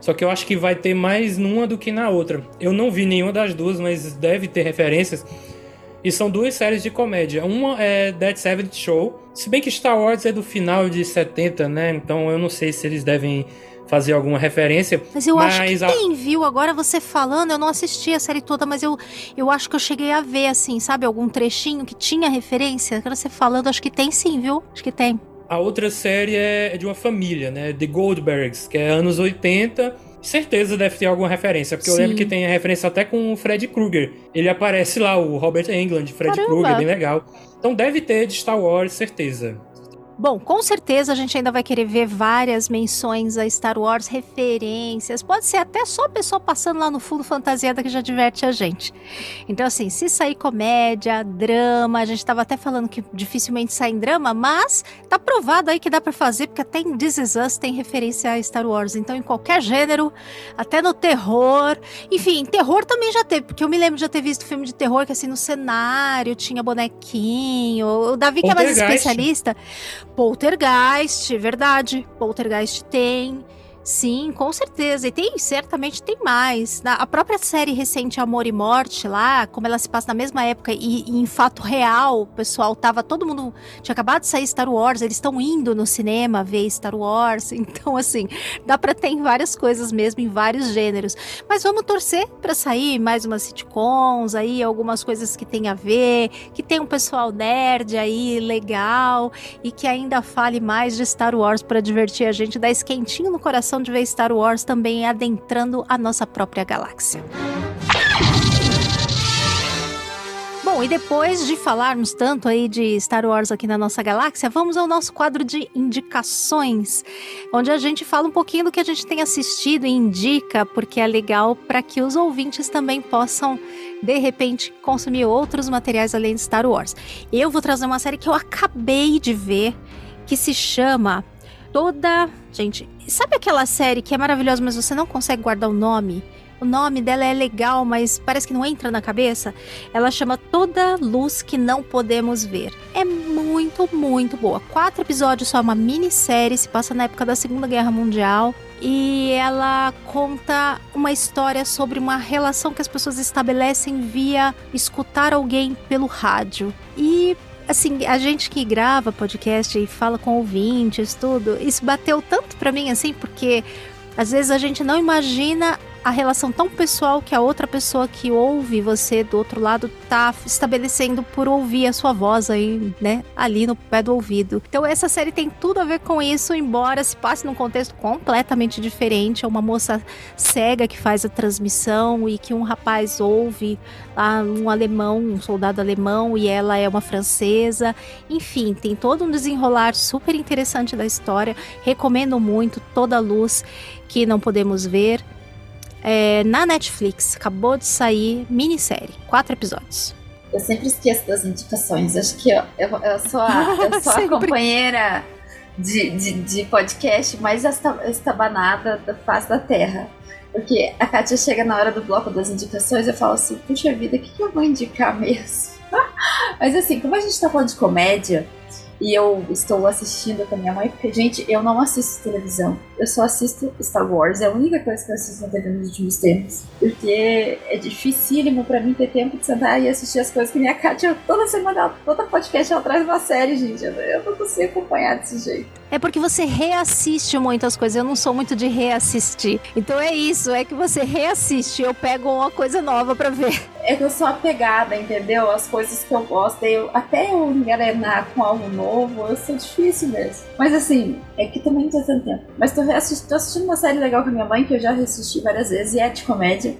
Só que eu acho que vai ter mais numa do que na outra. Eu não vi nenhuma das duas, mas deve ter referências e são duas séries de comédia. Uma é Dead Seventh Show. Se bem que Star Wars é do final de 70, né? Então eu não sei se eles devem fazer alguma referência. Mas eu mas acho que a... tem, viu? Agora você falando, eu não assisti a série toda, mas eu, eu acho que eu cheguei a ver, assim, sabe? Algum trechinho que tinha referência. Agora você falando, acho que tem sim, viu? Acho que tem. A outra série é de uma família, né? The Goldbergs, que é anos 80 certeza deve ter alguma referência, porque Sim. eu lembro que tem a referência até com o Fred Krueger. Ele aparece lá, o Robert Englund, Fred Krueger, bem legal. Então deve ter de Star Wars, certeza. Bom, com certeza a gente ainda vai querer ver várias menções a Star Wars, referências. Pode ser até só a pessoa passando lá no fundo fantasiada que já diverte a gente. Então, assim, se sair comédia, drama, a gente estava até falando que dificilmente sai em drama, mas tá provado aí que dá para fazer, porque até em This Is Us tem referência a Star Wars. Então, em qualquer gênero, até no terror. Enfim, terror também já teve, porque eu me lembro de já ter visto filme de terror que, assim, no cenário tinha bonequinho. O Davi, que é mais especialista Poltergeist, verdade. Poltergeist tem. Sim, com certeza. E tem, certamente tem mais. A própria série recente Amor e Morte lá, como ela se passa na mesma época e, e em fato real, o pessoal tava, todo mundo tinha acabado de sair Star Wars, eles estão indo no cinema ver Star Wars. Então, assim, dá para ter em várias coisas mesmo, em vários gêneros. Mas vamos torcer para sair mais umas sitcoms aí, algumas coisas que tem a ver, que tem um pessoal nerd aí legal e que ainda fale mais de Star Wars para divertir a gente, dar esquentinho no coração de ver Star Wars também adentrando a nossa própria galáxia. Bom, e depois de falarmos tanto aí de Star Wars aqui na nossa galáxia, vamos ao nosso quadro de indicações, onde a gente fala um pouquinho do que a gente tem assistido e indica, porque é legal para que os ouvintes também possam, de repente, consumir outros materiais além de Star Wars. Eu vou trazer uma série que eu acabei de ver, que se chama Toda. Gente, Sabe aquela série que é maravilhosa, mas você não consegue guardar o nome? O nome dela é legal, mas parece que não entra na cabeça. Ela chama Toda Luz que Não Podemos Ver. É muito, muito boa. Quatro episódios só, uma minissérie, se passa na época da Segunda Guerra Mundial. E ela conta uma história sobre uma relação que as pessoas estabelecem via escutar alguém pelo rádio. E assim, a gente que grava podcast e fala com ouvintes, tudo, isso bateu tanto para mim assim, porque às vezes a gente não imagina a relação tão pessoal que a outra pessoa que ouve você do outro lado tá estabelecendo por ouvir a sua voz aí, né, ali no pé do ouvido. Então essa série tem tudo a ver com isso, embora se passe num contexto completamente diferente. É uma moça cega que faz a transmissão e que um rapaz ouve lá um alemão, um soldado alemão e ela é uma francesa. Enfim, tem todo um desenrolar super interessante da história. Recomendo muito toda a luz que não podemos ver é, na Netflix. Acabou de sair minissérie, quatro episódios. Eu sempre esqueço das indicações. Acho que eu, eu, eu sou a, eu sou a companheira de, de, de, podcast mais estabanada da face da Terra. Porque a Kátia chega na hora do bloco das indicações e eu falo assim, puxa vida, o que, que eu vou indicar mesmo? Mas assim, como a gente tá falando de comédia, e eu estou assistindo com a minha mãe, porque, gente, eu não assisto televisão. Eu só assisto Star Wars, é a única coisa que eu assisto na TV nos últimos tempos. Porque é dificílimo para mim ter tempo de sentar e assistir as coisas que minha Kátia toda semana, toda podcast ela traz uma série, gente. Eu, eu não consigo acompanhar desse jeito. É porque você reassiste muitas coisas. Eu não sou muito de reassistir. Então é isso, é que você reassiste. Eu pego uma coisa nova para ver. É que eu sou apegada, entendeu? As coisas que eu gosto. Eu, até eu engrenar com algo novo, eu sou difícil mesmo. Mas assim, é que também não tô tanto tempo. Mas tô, tô assistindo uma série legal com a minha mãe, que eu já reassisti várias vezes, e é de comédia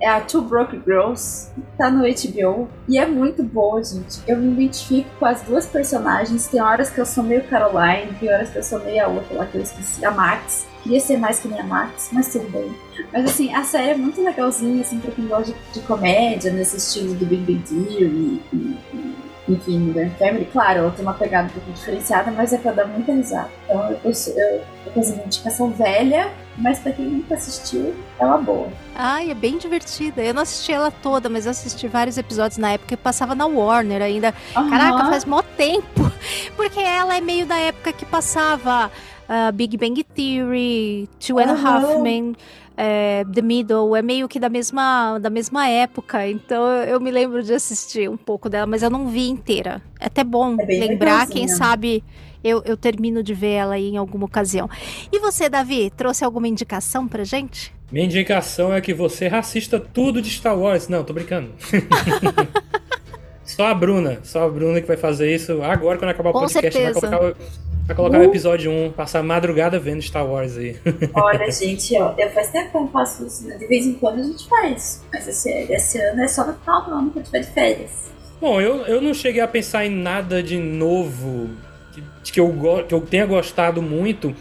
é a Two Broke Girls, tá no HBO e é muito boa, gente. Eu me identifico com as duas personagens. Tem horas que eu sou meio Caroline, tem horas que eu sou meio a outra lá que eu esqueci, a Max. Queria ser mais que nem a Max, mas tudo bem. Mas assim, a série é muito legalzinha, assim, pra quem gosta de, de comédia, nesse estilo do Big Bang Theory e, e, enfim, Modern Family. Claro, ela tem uma pegada um pouco diferenciada, mas é pra dar muita risada. Então eu, eu, eu, fiz uma indicação velha, mas pra quem nunca assistiu, é uma boa. Ai, é bem divertida. Eu não assisti ela toda, mas eu assisti vários episódios na época que passava na Warner ainda. Uhum. Caraca, faz mó tempo. Porque ela é meio da época que passava uh, Big Bang Theory, Two and a Half Men. É, The Middle é meio que da mesma, da mesma época, então eu me lembro de assistir um pouco dela, mas eu não vi inteira. É até bom É lembrar, legalzinha. quem sabe eu, eu termino de ver ela aí em alguma ocasião. E você, Davi, trouxe alguma indicação pra gente? Minha indicação é que você assista tudo de Star Wars. Não, tô brincando. só a Bruna, só a Bruna que vai fazer isso agora quando acabar o Com podcast. certeza. Vai colocar, o- vai colocar o Uh. episódio 1, passar a madrugada vendo Star Wars aí. Olha, gente, ó, eu faz tempo que eu não faço isso, né? De vez em quando a gente faz. Mas esse, esse ano é só no final do ano que eu tiver de férias. Bom, eu, eu não cheguei a pensar em nada de novo que, que, eu, que eu tenha gostado muito.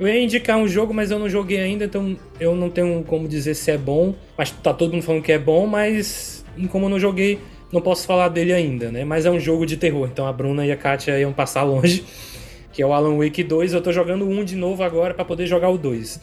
Eu ia indicar um jogo, mas eu não joguei ainda, então eu não tenho como dizer se é bom. Mas tá todo mundo falando que é bom, mas como eu não joguei, não posso falar dele ainda, né? Mas é um jogo de terror, então a Bruna e a Katia iam passar longe. Que é o Alan Wake 2. Eu tô jogando um de novo agora pra poder jogar o 2.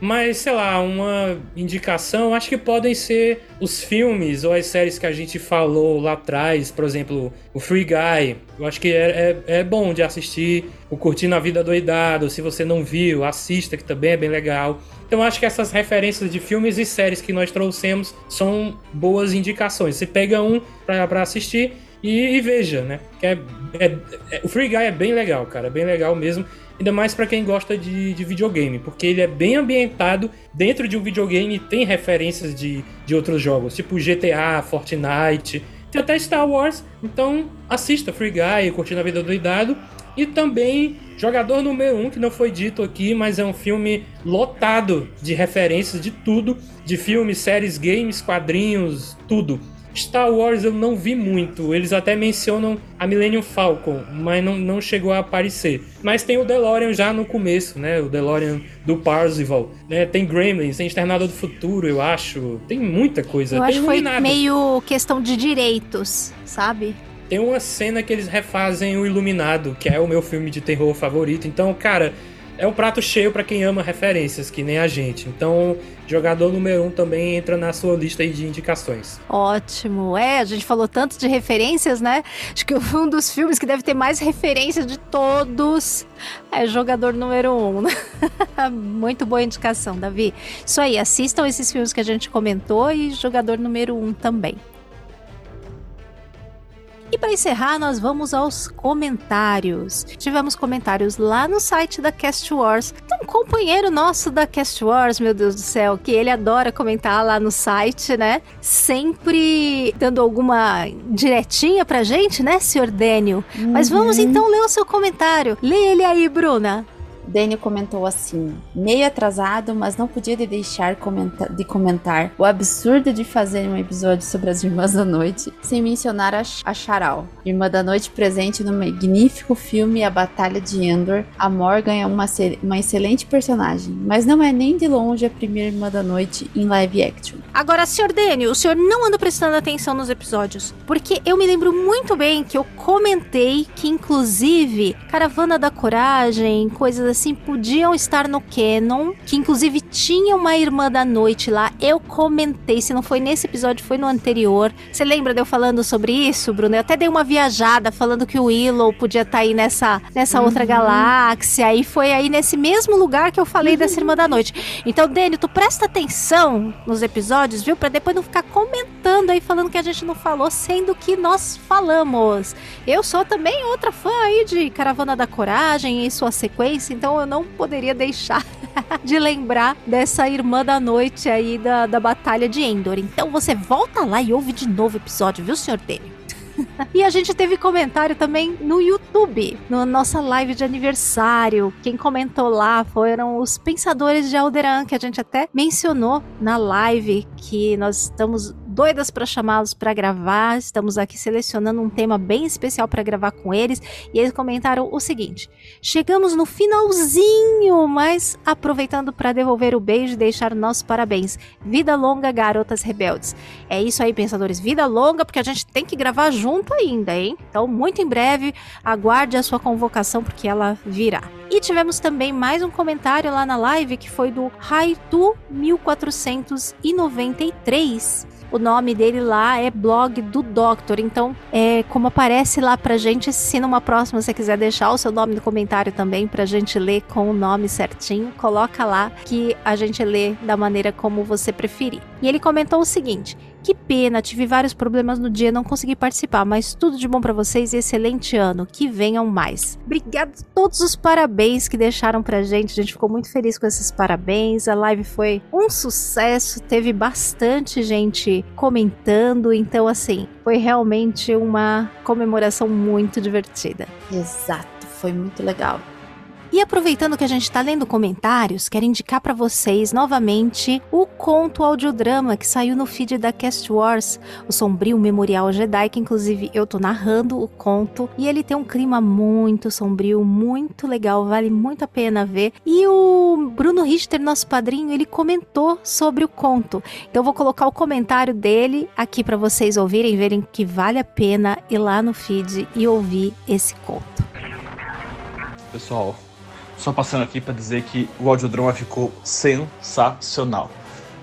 Mas, sei lá, uma indicação, acho que podem ser os filmes ou as séries que a gente falou lá atrás, por exemplo, o Free Guy. Eu acho que é, é, é bom de assistir, o Curtindo a Vida Doidado. Se você não viu, assista, que também é bem legal. Então, acho que essas referências de filmes e séries que nós trouxemos são boas indicações. Você pega um pra assistir e, e veja, né? É, é- é- o Free Guy é bem legal, cara, é bem legal mesmo. Ainda mais pra quem gosta de, de videogame, porque ele é bem ambientado dentro de um videogame e tem referências de, de outros jogos, tipo GTA, Fortnite, tem até Star Wars. Então assista Free Guy, Curtindo a Vida Doidado. E também Jogador Número 1, um, que não foi dito aqui, mas é um filme lotado de referências de tudo: de filmes, séries, games, quadrinhos, tudo. Star Wars eu não vi muito. Eles até mencionam a Millennium Falcon, mas não, não chegou a aparecer. Mas tem o DeLorean já no começo, né? O DeLorean do Parzival. Né? Tem Gremlins, tem Exterminador do Futuro, eu acho. Tem muita coisa. Eu tem acho que foi meio questão de direitos, sabe? Tem uma cena que eles refazem o Iluminado, que é o meu filme de terror favorito. Então, cara, é um prato cheio pra quem ama referências, que nem a gente. Então, jogador número 1 um também entra na sua lista de indicações. Ótimo. É, a gente falou tanto de referências, né? Acho que um dos filmes que deve ter mais referências de todos é Jogador Número 1. Um. né? Muito boa indicação, Davi. Isso aí, assistam esses filmes que a gente comentou e Jogador Número 1 um também. E para encerrar, nós vamos aos comentários. Tivemos comentários lá no site da Cast Wars. Tem um companheiro nosso da Cast Wars, meu Deus do céu, que ele adora comentar lá no site, né? Sempre dando alguma diretinha pra gente, né, senhor Daniel? Mas vamos então ler o seu comentário. Lê ele aí, Bruna. Daniel comentou assim: meio atrasado, mas não podia de deixar de comentar o absurdo de fazer um episódio sobre as Irmãs da Noite sem mencionar a, a Charal, Irmã da Noite presente no magnífico filme A Batalha de Endor. A Morgan é uma, uma excelente personagem, mas não é nem de longe a primeira Irmã da Noite em live action. Agora, senhor Daniel, o senhor não anda prestando atenção nos episódios. Porque eu me lembro muito bem que eu comentei que, inclusive, Caravana da Coragem, coisas assim, podiam estar no canon. Que, inclusive, tinha uma Irmã da Noite lá. Eu comentei, se não foi nesse episódio, foi no anterior. Você lembra de eu falando sobre isso, Bruno? Eu até dei uma viajada falando que o Willow podia estar aí nessa, nessa outra galáxia. E foi aí nesse mesmo lugar que eu falei dessa Irmã da Noite. Então, Dani, tu presta atenção nos episódios, viu? Pra depois não ficar comentando revoltando aí, falando que a gente não falou, sendo que nós falamos. Eu sou também outra fã aí de Caravana da Coragem e sua sequência, então eu não poderia deixar de lembrar dessa Irmã da Noite aí da, da Batalha de Endor. Então você volta lá e ouve de novo o episódio, viu, senhor Dele? e a gente teve comentário também no YouTube, na no nossa live de aniversário. Quem comentou lá foram os pensadores de Alderan, que a gente até mencionou na live, que nós estamos doidas para chamá-los para gravar. Estamos aqui selecionando um tema bem especial para gravar com eles. E eles comentaram o seguinte: chegamos no finalzinho, mas aproveitando para devolver o beijo e deixar o nosso parabéns. Vida longa, garotas rebeldes. É isso aí, pensadores. Vida longa, porque a gente tem que gravar junto ainda, hein? Então, muito em breve, aguarde a sua convocação, porque ela virá. E tivemos também mais um comentário lá na live que foi do Raitu 1493 o nome dele lá é blog do Doctor. Então, é como aparece lá pra gente, se numa próxima você quiser deixar o seu nome no comentário também pra gente ler com o nome certinho, coloca lá que a gente lê da maneira como você preferir. E ele comentou o seguinte: que pena, tive vários problemas no dia, não consegui participar, mas tudo de bom para vocês e excelente ano. Que venham mais. Obrigado a todos os parabéns que deixaram pra gente. A gente ficou muito feliz com esses parabéns. A live foi um sucesso, teve bastante gente comentando, então assim, foi realmente uma comemoração muito divertida. Exato, foi muito legal. E aproveitando que a gente está lendo comentários, quero indicar para vocês novamente o conto audiodrama que saiu no feed da Cast Wars, o Sombrio Memorial Jedi, que inclusive eu tô narrando o conto, e ele tem um clima muito sombrio, muito legal, vale muito a pena ver. E o Bruno Richter, nosso padrinho, ele comentou sobre o conto. Então eu vou colocar o comentário dele aqui para vocês ouvirem, verem que vale a pena ir lá no feed e ouvir esse conto. Pessoal, só passando aqui para dizer que o audiodrama ficou sensacional.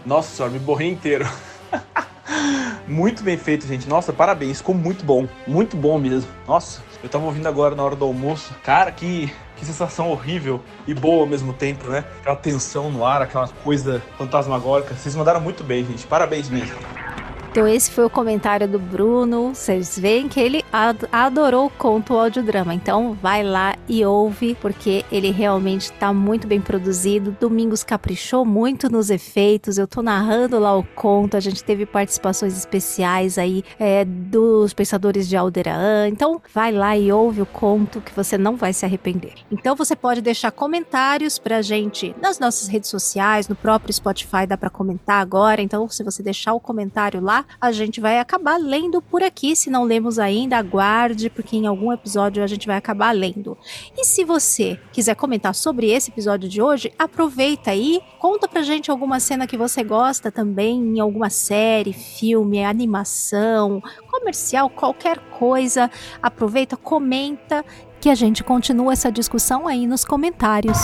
Nossa senhora, me borrei inteiro. muito bem feito, gente. Nossa, parabéns, ficou muito bom. Muito bom mesmo. Nossa, eu tava ouvindo agora na hora do almoço. Cara, que, que sensação horrível e boa ao mesmo tempo, né? Aquela tensão no ar, aquela coisa fantasmagórica. Vocês mandaram muito bem, gente. Parabéns mesmo. Então esse foi o comentário do Bruno. Vocês veem que ele ad adorou o conto o audiodrama. Então vai lá e ouve, porque ele realmente está muito bem produzido. Domingos caprichou muito nos efeitos. Eu tô narrando lá o conto. A gente teve participações especiais aí é, dos pensadores de Alderan. Então vai lá e ouve o conto que você não vai se arrepender. Então você pode deixar comentários pra gente nas nossas redes sociais, no próprio Spotify dá para comentar agora. Então se você deixar o comentário lá, a gente vai acabar lendo por aqui. Se não lemos ainda, aguarde, porque em algum episódio a gente vai acabar lendo. E se você quiser comentar sobre esse episódio de hoje, aproveita aí, conta pra gente alguma cena que você gosta também, em alguma série, filme, animação, comercial, qualquer coisa. Aproveita, comenta que a gente continua essa discussão aí nos comentários.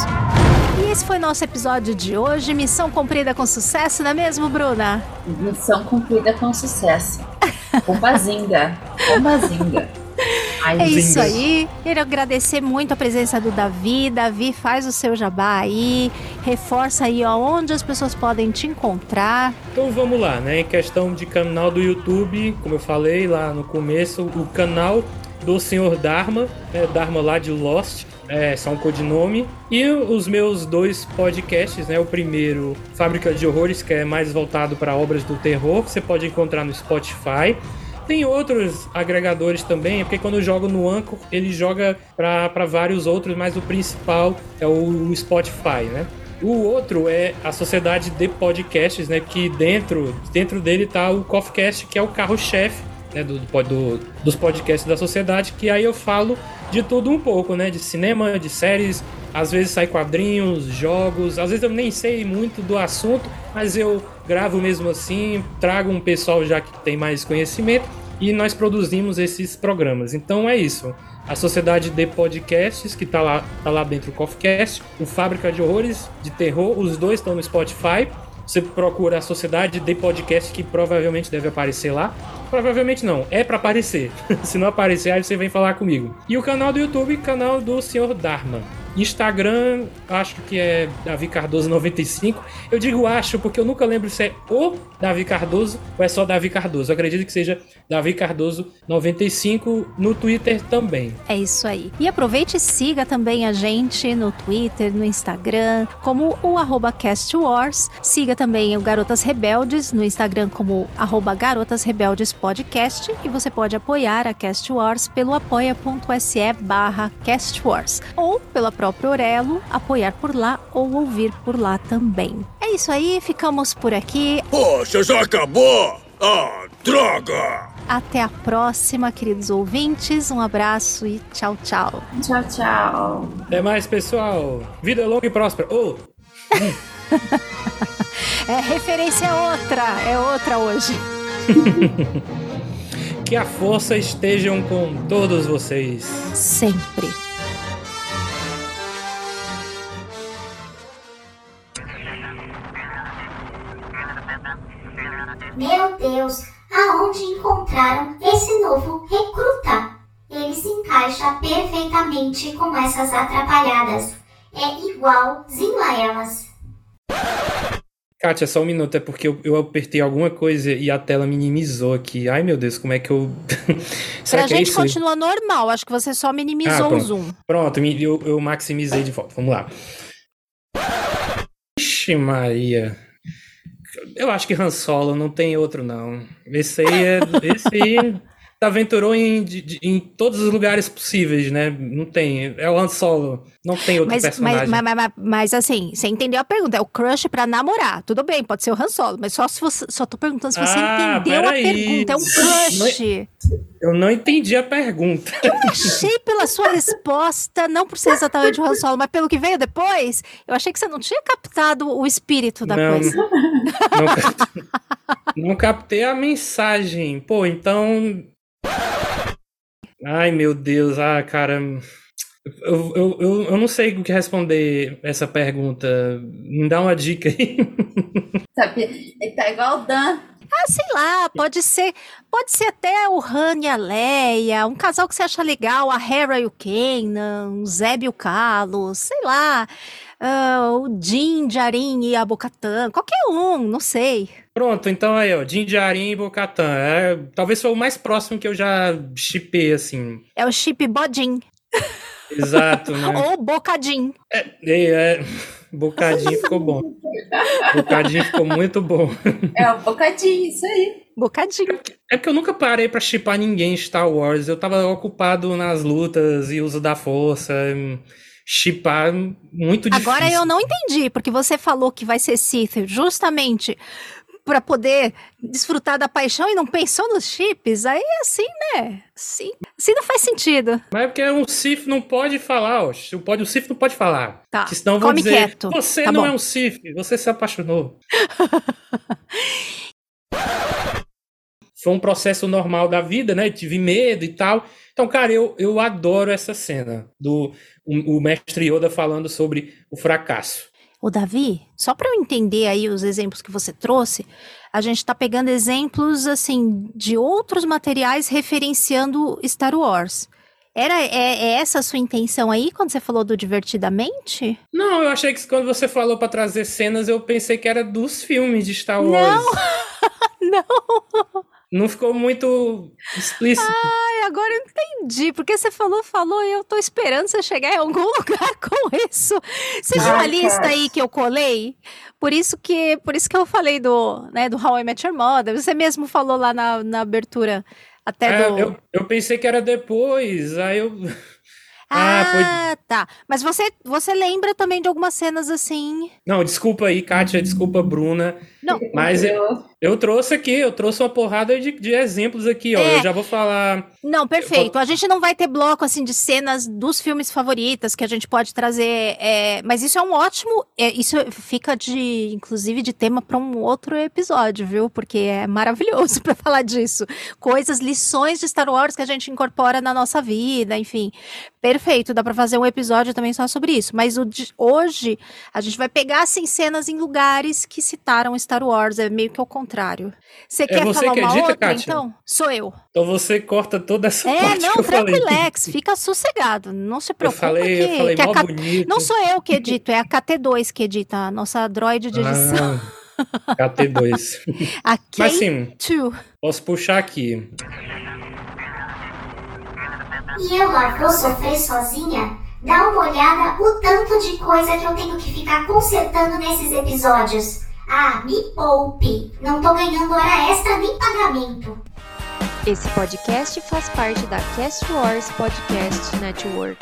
E esse foi nosso episódio de hoje. Missão cumprida com sucesso, não é mesmo, Bruna? Missão cumprida com sucesso. Bombazinga. Bombazinga. Ai, é isso aí. Quero agradecer muito a presença do Davi. Davi, faz o seu jabá aí. Reforça aí onde as pessoas podem te encontrar. Então vamos lá, né? Em questão de canal do YouTube, como eu falei lá no começo, o canal do Senhor Dharma, né? Dharma lá de Lost é, são um codinome. E os meus dois podcasts, né? O primeiro, Fábrica de Horrores, que é mais voltado para obras do terror, que você pode encontrar no Spotify. Tem outros agregadores também, porque quando eu jogo no Anchor, ele joga para vários outros, mas o principal é o, o Spotify, né? O outro é a Sociedade de Podcasts, né? Que dentro, dentro dele tá o Coffeecast, que é o carro-chefe né, do, do, dos podcasts da sociedade, que aí eu falo de tudo um pouco, né? De cinema, de séries, às vezes sai quadrinhos, jogos, às vezes eu nem sei muito do assunto, mas eu gravo mesmo assim, trago um pessoal já que tem mais conhecimento e nós produzimos esses programas. Então é isso. A Sociedade de Podcasts, que tá lá, tá lá dentro do Coffeecast, o Fábrica de Horrores, de Terror, os dois estão no Spotify. Você procura a Sociedade de Podcast, que provavelmente deve aparecer lá. Provavelmente não, é para aparecer. Se não aparecer, aí você vem falar comigo. E o canal do YouTube, canal do Senhor Dharma. Instagram, acho que é Davi Cardoso 95. Eu digo acho porque eu nunca lembro se é o Davi Cardoso ou é só Davi Cardoso. Eu acredito que seja Davi Cardoso 95 no Twitter também. É isso aí. E aproveite e siga também a gente no Twitter, no Instagram, como o CastWars. Siga também o Garotas Rebeldes no Instagram como arroba Garotas Rebeldes Podcast. E você pode apoiar a Cast Wars pelo apoia.se barra Cast Wars. Ou pela própria Orelo, apoiar por lá ou ouvir por lá também. É isso aí, ficamos por aqui. Poxa, já acabou? Ah, droga! Até a próxima, queridos ouvintes. Um abraço e tchau, tchau. Tchau, tchau. Até mais, pessoal. Vida longa e próspera. Oh, É referência é outra, é outra hoje. que a força estejam com todos vocês. Sempre. Meu Deus, aonde encontraram esse novo recruta? Ele se encaixa perfeitamente com essas atrapalhadas. É igualzinho a elas. Kátia, só um minuto, é porque eu, eu apertei alguma coisa e a tela minimizou aqui. Ai, meu Deus, como é que eu. Será que é gente isso? continua normal, acho que você só minimizou Ah, o zoom. Pronto, eu, eu maximizei de volta. Vamos lá. Ixi, Maria. Eu acho que Han Solo não tem outro, não. Esse aí é. Esse aí aventurou em, de- em todos os lugares possíveis, né? Não tem. É o Han Solo. Não tem outro Mas, personagem. mas, mas- mas- mas, assim, você entendeu a pergunta? É o crush pra namorar. Tudo bem, pode ser o Han Solo, mas só se você. Só tô perguntando se você Ah, entendeu a peraí. pergunta. É um crush. Eu não entendi a pergunta. Eu achei pela sua resposta, não por ser exatamente o Han Solo, mas pelo que veio depois, eu achei que você não tinha captado o espírito da Não. coisa. Não, não captei a mensagem. Pô, então. Ai, meu Deus, ah, cara. Eu, eu, eu, eu não sei o que responder essa pergunta. Me dá uma dica aí. Sabe? Ele tá igual o Dan. Ah, sei lá, pode ser, pode ser até o Han e a Leia, um casal que você acha legal, a Hera e o Kanan, o Zeb e o Carlos, sei lá, ah, o Din, Jarin e a Bocatan, qualquer um, não sei. Pronto, então aí, ó. Din Djarin e Bocatan. É, talvez foi o mais próximo que eu já chipei, assim. É o chip Bodin, Exato, né? ou Bocadin. É, é, bocadinho ficou bom. Bocadinho ficou muito bom. É o bocadinho, isso aí. Bocadinho. É porque eu nunca parei pra chipar ninguém em Star Wars. Eu tava ocupado nas lutas e uso da força. Chipar muito difícil. Agora eu não entendi, porque você falou que vai ser Sith justamente para poder desfrutar da paixão e não pensou nos chips, aí é assim, né? Sim, assim não faz sentido. Mas é porque um Sith não pode falar, ó. O, pode, o Sith não pode falar. Tá, senão vão come dizer, quieto. você Tá não bom. é um Sith, você se apaixonou. Foi um processo normal da vida, né? Tive medo e tal. Então, cara, eu, eu adoro essa cena do o, o mestre Yoda falando sobre o fracasso. Ô, Davi, só para eu entender aí os exemplos que você trouxe, a gente tá pegando exemplos, assim, de outros materiais referenciando Star Wars. Era, é, é essa a sua intenção aí, quando você falou do divertidamente? Não, eu achei que quando você falou pra trazer cenas, eu pensei que era dos filmes de Star Wars. Não! não! Não ficou muito explícito. Ai, agora eu entendi. Porque você falou, falou, e eu tô esperando você chegar em algum lugar com isso. Você viu a Ai, lista cara. aí que eu colei? Por isso que, por isso que eu falei do, né, do How I Met Your Mother. Você mesmo falou lá na, na abertura até É, do... eu, eu pensei que era depois, aí eu. Ah, foi. Ah, tá. Mas você, você lembra também de algumas cenas assim. Não, desculpa aí, Kátia, desculpa, Bruna. Não. Mas eu, eu trouxe aqui, eu trouxe uma porrada de, de exemplos aqui, ó. É. Eu já vou falar. Não, perfeito. A gente não vai ter bloco assim de cenas dos filmes favoritas que a gente pode trazer, é, mas isso é um ótimo, é, isso fica de, inclusive, de tema para um outro episódio, viu? Porque é maravilhoso para falar disso. Coisas, lições de Star Wars que a gente incorpora na nossa vida, enfim. Perfeito, dá para fazer um episódio também só sobre isso. Mas o de- hoje a gente vai pegar assim cenas em lugares que citaram Star Wars, é meio que ao contrário. Você É quer você falar que uma edita, outra, Kátia? então? Sou eu. Então você corta toda essa É, parte não, que eu falei. tranquilex, fica sossegado. Não se preocupa falei- eu que, falei que a mó K- bonito. Não sou eu que edito, é a KT2 que edita, a nossa droid de edição. Ah, KT2. A Mas sim, K2. posso puxar aqui. E eu lá vou sofrer sozinha? Dá uma olhada o tanto de coisa que eu tenho que ficar consertando nesses episódios. Ah, me poupe! Não tô ganhando hora extra nem pagamento. Esse podcast faz parte da Cast Wars Podcast Network.